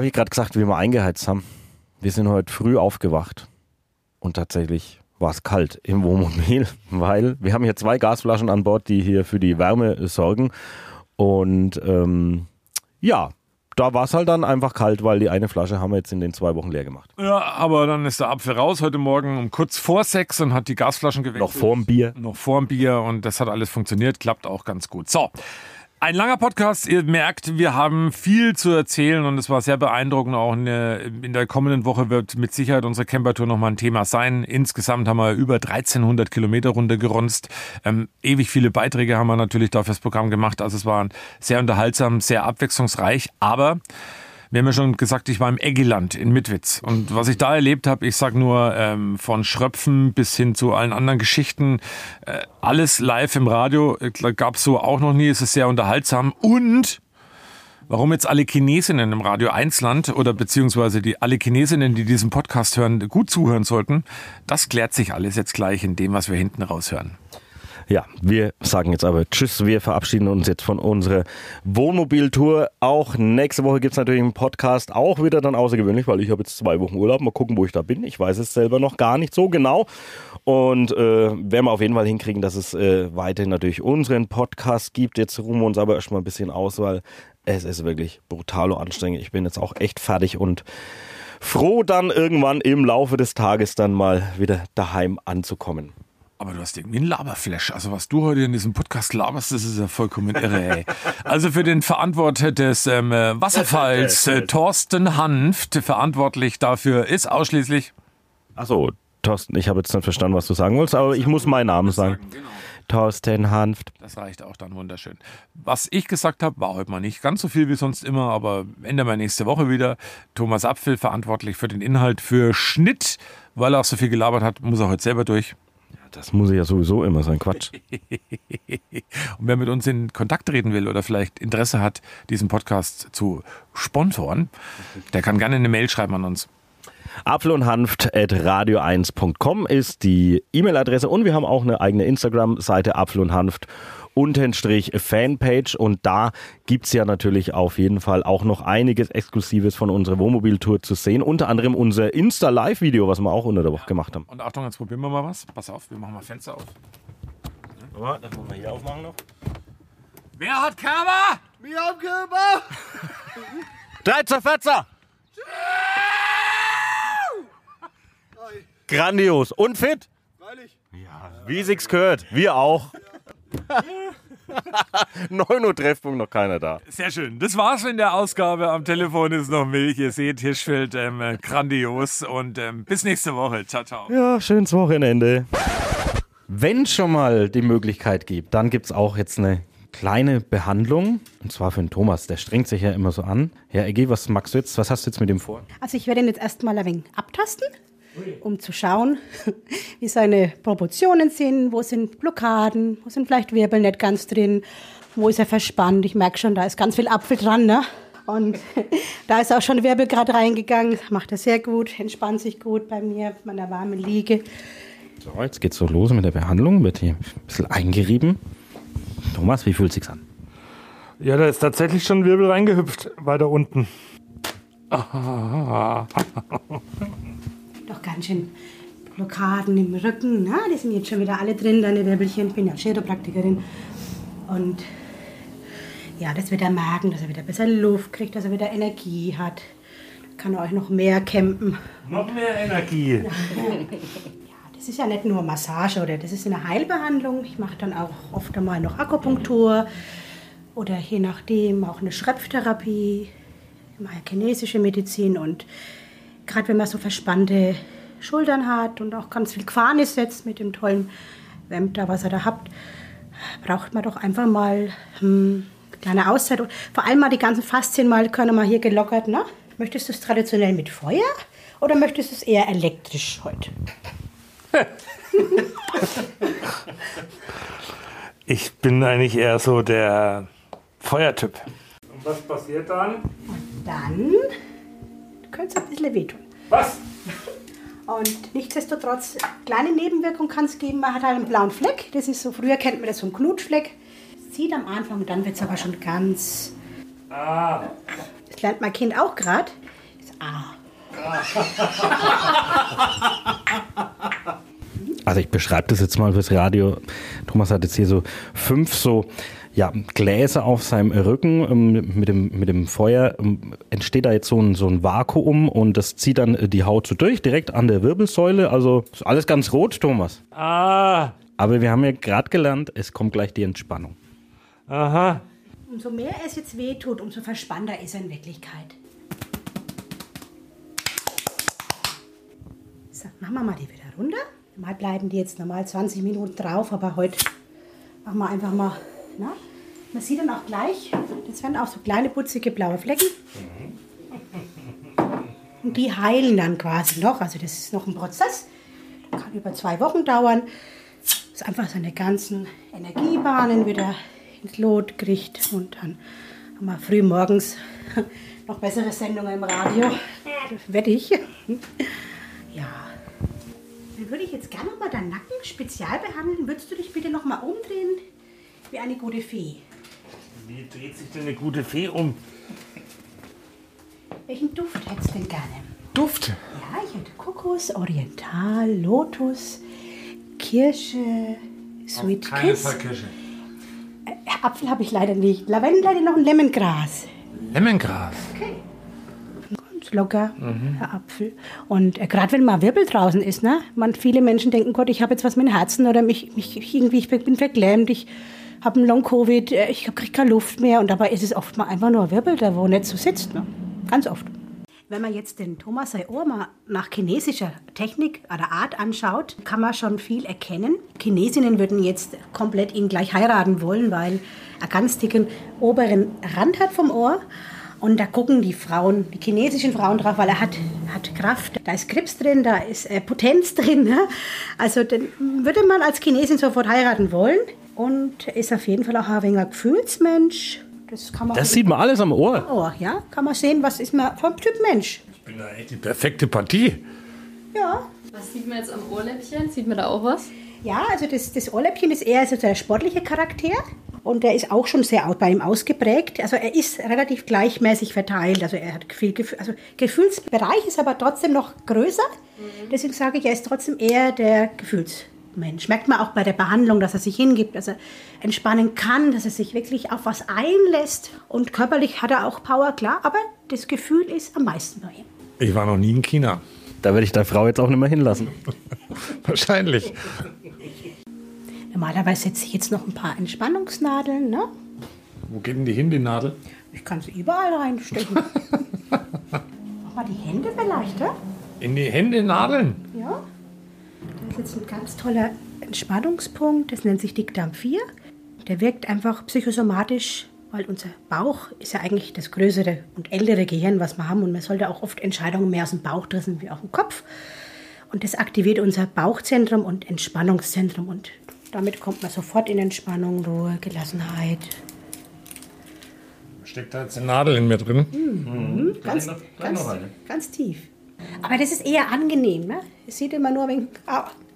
Habe ich gerade gesagt, wie wir eingeheizt haben. Wir sind heute früh aufgewacht und tatsächlich war es kalt im Wohnmobil, weil wir haben hier zwei Gasflaschen an Bord, die hier für die Wärme sorgen. Und ähm, ja, da war es halt dann einfach kalt, weil die eine Flasche haben wir jetzt in den zwei Wochen leer gemacht. Ja, aber dann ist der Apfel raus heute Morgen um kurz vor sechs und hat die Gasflaschen gewechselt. Noch vorm Bier. Noch vorm Bier und das hat alles funktioniert, klappt auch ganz gut. So. Ein langer Podcast. Ihr merkt, wir haben viel zu erzählen und es war sehr beeindruckend. Auch in der, in der kommenden Woche wird mit Sicherheit unsere Campertour nochmal ein Thema sein. Insgesamt haben wir über 1300 Kilometer runtergeronst. Ähm, ewig viele Beiträge haben wir natürlich da fürs Programm gemacht. Also es war sehr unterhaltsam, sehr abwechslungsreich. Aber wir haben ja schon gesagt, ich war im Eggeland in Mitwitz. Und was ich da erlebt habe, ich sag nur ähm, von Schröpfen bis hin zu allen anderen Geschichten, äh, alles live im Radio, gab es so auch noch nie. Es ist sehr unterhaltsam. Und warum jetzt alle Chinesinnen im Radio 1 Land oder beziehungsweise die alle Chinesinnen, die diesen Podcast hören, gut zuhören sollten, das klärt sich alles jetzt gleich in dem, was wir hinten raushören. Ja, wir sagen jetzt aber Tschüss. Wir verabschieden uns jetzt von unserer Wohnmobiltour. Auch nächste Woche gibt es natürlich einen Podcast. Auch wieder dann außergewöhnlich, weil ich habe jetzt zwei Wochen Urlaub. Mal gucken, wo ich da bin. Ich weiß es selber noch gar nicht so genau. Und äh, werden wir auf jeden Fall hinkriegen, dass es äh, weiterhin natürlich unseren Podcast gibt. Jetzt ruhen wir uns aber erstmal ein bisschen aus, weil es ist wirklich brutal anstrengend. Ich bin jetzt auch echt fertig und froh, dann irgendwann im Laufe des Tages dann mal wieder daheim anzukommen. Aber du hast irgendwie einen Laberflash. Also was du heute in diesem Podcast laberst, das ist ja vollkommen irre. Ey. Also für den Verantworter des ähm, äh, Wasserfalls, äh, Thorsten Hanft, verantwortlich dafür ist ausschließlich... Achso, Thorsten, ich habe jetzt nicht verstanden, was du sagen wolltest, aber ich muss meinen Namen sagen. Thorsten Hanft. Das reicht auch dann wunderschön. Was ich gesagt habe, war heute mal nicht ganz so viel wie sonst immer, aber ändern wir nächste Woche wieder. Thomas Apfel verantwortlich für den Inhalt, für Schnitt, weil er auch so viel gelabert hat, muss er heute selber durch. Das muss ja sowieso immer sein, Quatsch. Und wer mit uns in Kontakt treten will oder vielleicht Interesse hat, diesen Podcast zu sponsoren, der kann gerne eine Mail schreiben an uns. Apfel und Hanft at radio1.com ist die E-Mail-Adresse und wir haben auch eine eigene Instagram-Seite Apfel und Hanft Unterstrich Fanpage und da gibt's ja natürlich auf jeden Fall auch noch einiges Exklusives von unserer Wohnmobiltour zu sehen. Unter anderem unser Insta-Live-Video, was wir auch unter der Woche gemacht haben. Und Achtung, jetzt probieren wir mal was. Pass auf, wir machen mal Fenster auf. Aber das wollen wir hier aufmachen noch. Wer hat Körper? Wir haben Körper! 13 Fetzer! Grandios und fit. Freilich. Ja, wie sich's gehört. Wir auch. 9 Uhr Treffpunkt, noch keiner da. Sehr schön. Das war's in der Ausgabe. Am Telefon ist noch Milch. Ihr seht, Hirschfeld ähm, äh, grandios. Und ähm, bis nächste Woche. Ciao, ciao. Ja, schönes Wochenende. Wenn es schon mal die Möglichkeit gibt, dann gibt's auch jetzt eine kleine Behandlung. Und zwar für den Thomas. Der strengt sich ja immer so an. Herr Eggi, was magst du jetzt? Was hast du jetzt mit ihm vor? Also ich werde ihn jetzt erstmal ein wenig abtasten, um zu schauen, wie seine Proportionen sind, wo sind Blockaden, wo sind vielleicht Wirbel nicht ganz drin, wo ist er verspannt. Ich merke schon, da ist ganz viel Apfel dran, ne? Und da ist auch schon Wirbel gerade reingegangen, macht er sehr gut, entspannt sich gut bei mir, auf meiner warmen Liege. So, jetzt geht's so los mit der Behandlung. Wird hier ein bisschen eingerieben. Thomas, wie fühlt sich's an? Ja, da ist tatsächlich schon ein Wirbel reingehüpft, weiter unten. Doch ganz schön Blockaden im Rücken, ne? Die sind jetzt schon wieder alle drin, deine Wirbelchen. Ich bin ja Chiropraktikerin. Und ja, das wird er merken, dass er wieder besser Luft kriegt, dass er wieder Energie hat. Kann er euch noch mehr campen. Noch mehr Energie. Das ist ja nicht nur Massage oder das ist eine Heilbehandlung. Ich mache dann auch oft einmal noch Akupunktur oder je nachdem auch eine Schröpftherapie. Ja chinesische Medizin und gerade wenn man so verspannte Schultern hat und auch ganz viel Quarnis setzt mit dem tollen Wemd da, was ihr da habt, braucht man doch einfach mal hm, eine kleine Auszeit. Und vor allem mal die ganzen Faszien mal können mal hier gelockert. Ne? Möchtest du es traditionell mit Feuer oder möchtest du es eher elektrisch heute? Ich bin eigentlich eher so der Feuertyp. Und was passiert dann? Dann könnte es ein bisschen wehtun. Was? Und nichtsdestotrotz, kleine Nebenwirkung kann es geben. Man hat halt einen blauen Fleck. Das ist so, früher kennt man das so einen Knutschfleck. Sieht am Anfang, dann wird es aber schon ganz. Ah. Das lernt mein Kind auch gerade. Ah. Also ich beschreibe das jetzt mal fürs Radio. Thomas hat jetzt hier so fünf so ja, Gläser auf seinem Rücken ähm, mit, dem, mit dem Feuer. ähm, Entsteht da jetzt so ein, so ein Vakuum und das zieht dann äh, die Haut so durch, direkt an der Wirbelsäule. Also ist alles ganz rot, Thomas. Ah. Aber wir haben ja gerade gelernt, es kommt gleich die Entspannung. Aha. Umso mehr es jetzt wehtut, umso verspannter ist er in Wirklichkeit. So, machen wir mal die wieder runter. Mal bleiben die jetzt normal 20 Minuten drauf, aber heute machen wir einfach mal. Na? Man sieht dann auch gleich, das werden auch so kleine putzige blaue Flecken. Und die heilen dann quasi noch. Also das ist noch ein Prozess. Kann über zwei Wochen dauern. Das ist einfach seine ganzen Energiebahnen wieder ins Lot kriegt. Und dann haben wir früh morgens noch bessere Sendungen im Radio. Wette ich. Ja. Würde ich jetzt gerne mal deinen Nacken spezial behandeln. Würdest du dich bitte noch mal umdrehen wie eine gute Fee? Wie dreht sich denn eine gute Fee um? Welchen Duft hättest du denn gerne? Duft? Ja, ich hätte Kokos, Oriental, Lotus, Kirsche, Sweet Keine Kiss. Verkirsche. Äh, Apfel habe ich leider nicht. Lavendel leider noch ein Lemongras. Legengras. Locker, Mhm. der Apfel. Und äh, gerade wenn mal Wirbel draußen ist, ne? Man, viele Menschen denken, Gott, ich habe jetzt was mit dem Herzen oder mich, mich irgendwie, ich bin verklemmt, ich habe einen Long-Covid, äh, ich kriege keine Luft mehr. Und dabei ist es oft mal einfach nur ein Wirbel, der wo nicht so sitzt. Ne? Ganz oft. Wenn man jetzt den Thomas mal nach chinesischer Technik oder Art anschaut, kann man schon viel erkennen. Chinesinnen würden jetzt komplett ihn gleich heiraten wollen, weil er ganz dicken oberen Rand hat vom Ohr Und da gucken die Frauen, die chinesischen Frauen drauf, weil er hat, hat Kraft. Da ist Krebs drin, da ist äh, Potenz drin. Ne? Also den würde man als Chinesin sofort heiraten wollen. Und er ist auf jeden Fall auch ein wenig ein Gefühlsmensch. Das, kann man Das sieht man alles am Ohr. Ohr, ja, kann man sehen, was ist man vom Typ Mensch. Ich bin da echt die perfekte Partie. Ja. Was sieht man jetzt am Ohrläppchen? Sieht man da auch was? Ja, also das, das Ohrläppchen ist eher so der sportliche Charakter und der ist auch schon sehr bei ihm ausgeprägt. Also er ist relativ gleichmäßig verteilt. Also er hat viel Gefühl, also Gefühlsbereich ist aber trotzdem noch größer. Deswegen sage ich, er ist trotzdem eher der Gefühlsmensch. Merkt man auch bei der Behandlung, dass er sich hingibt, dass er entspannen kann, dass er sich wirklich auf was einlässt. Und körperlich hat er auch Power, klar, aber das Gefühl ist am meisten bei ihm. Ich war noch nie in China. Da werde ich deine Frau jetzt auch nicht mehr hinlassen. Wahrscheinlich. Normalerweise setze ich jetzt noch ein paar Entspannungsnadeln, ne? Wo geht denn die hin, die Nadel? Ich kann sie überall reinstecken. Mach mal die Hände vielleicht, ja? In die Hände Nadeln. Ja. Das ist jetzt ein ganz toller Entspannungspunkt. Das nennt sich Dickdarm 4. Der wirkt einfach psychosomatisch, weil unser Bauch ist ja eigentlich das größere und ältere Gehirn, was wir haben. Und man sollte auch oft Entscheidungen mehr aus dem Bauch treffen wie aus dem Kopf. Und das aktiviert unser Bauchzentrum und Entspannungszentrum. Und damit kommt man sofort in Entspannung, Ruhe, Gelassenheit. Steckt da jetzt eine Nadel in mir drin? Mhm. Ganz, ganz, ganz tief. Aber das ist eher angenehm. Ne? Es sieht immer nur ein wenig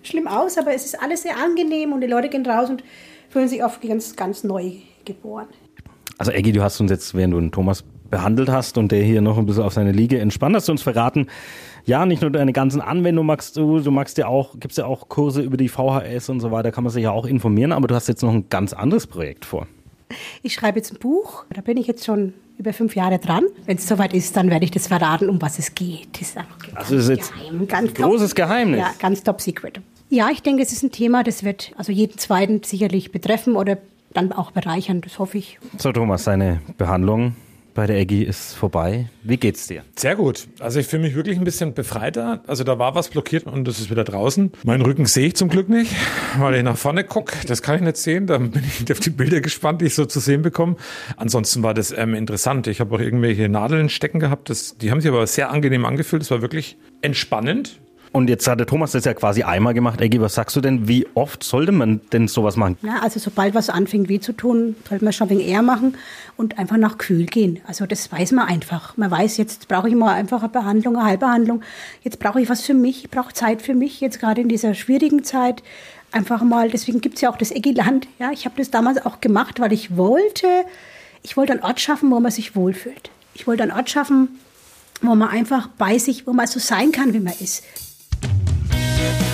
schlimm aus, aber es ist alles sehr angenehm und die Leute gehen raus und fühlen sich oft ganz, ganz neu geboren. Also Eggy, du hast uns jetzt, während du den Thomas behandelt hast und der hier noch ein bisschen auf seine Liege entspannt, hast du uns verraten, ja, nicht nur deine ganzen Anwendungen magst du, du magst ja auch, gibt's ja auch Kurse über die VHS und so weiter, kann man sich ja auch informieren, aber du hast jetzt noch ein ganz anderes Projekt vor. Ich schreibe jetzt ein Buch, da bin ich jetzt schon über fünf Jahre dran. Wenn es soweit ist, dann werde ich das verraten, um was es geht. Das ist einfach Also ist jetzt geheim, ganz ein großes top, Geheimnis. Ja, ganz top secret. Ja, ich denke, es ist ein Thema, das wird also jeden zweiten sicherlich betreffen oder dann auch bereichern, das hoffe ich. So Thomas, deine Behandlung bei der Eggy ist vorbei. Wie geht's dir? Sehr gut. Also ich fühle mich wirklich ein bisschen befreiter. Also da war was blockiert und das ist wieder draußen. Meinen Rücken sehe ich zum Glück nicht, weil ich nach vorne gucke. Das kann ich nicht sehen. Da bin ich auf die Bilder gespannt, die ich so zu sehen bekomme. Ansonsten war das ähm, interessant. Ich habe auch irgendwelche Nadeln stecken gehabt. Das, die haben sich aber sehr angenehm angefühlt. Das war wirklich entspannend. Und jetzt hat der Thomas das ja quasi einmal gemacht. Eggy, was sagst du denn? Wie oft sollte man denn sowas machen? Ja, also sobald was anfängt weh zu tun, sollte man schon wenig eher machen und einfach nach kühl gehen. Also das weiß man einfach. Man weiß, jetzt brauche ich mal einfach eine Behandlung, eine Heilbehandlung. Jetzt brauche ich was für mich, ich brauche Zeit für mich, jetzt gerade in dieser schwierigen Zeit. Einfach mal, deswegen gibt es ja auch das Eggiland. Ja, ich habe das damals auch gemacht, weil ich wollte, ich wollte einen Ort schaffen, wo man sich wohlfühlt. Ich wollte einen Ort schaffen, wo man einfach bei sich, wo man so sein kann, wie man ist. Thank you.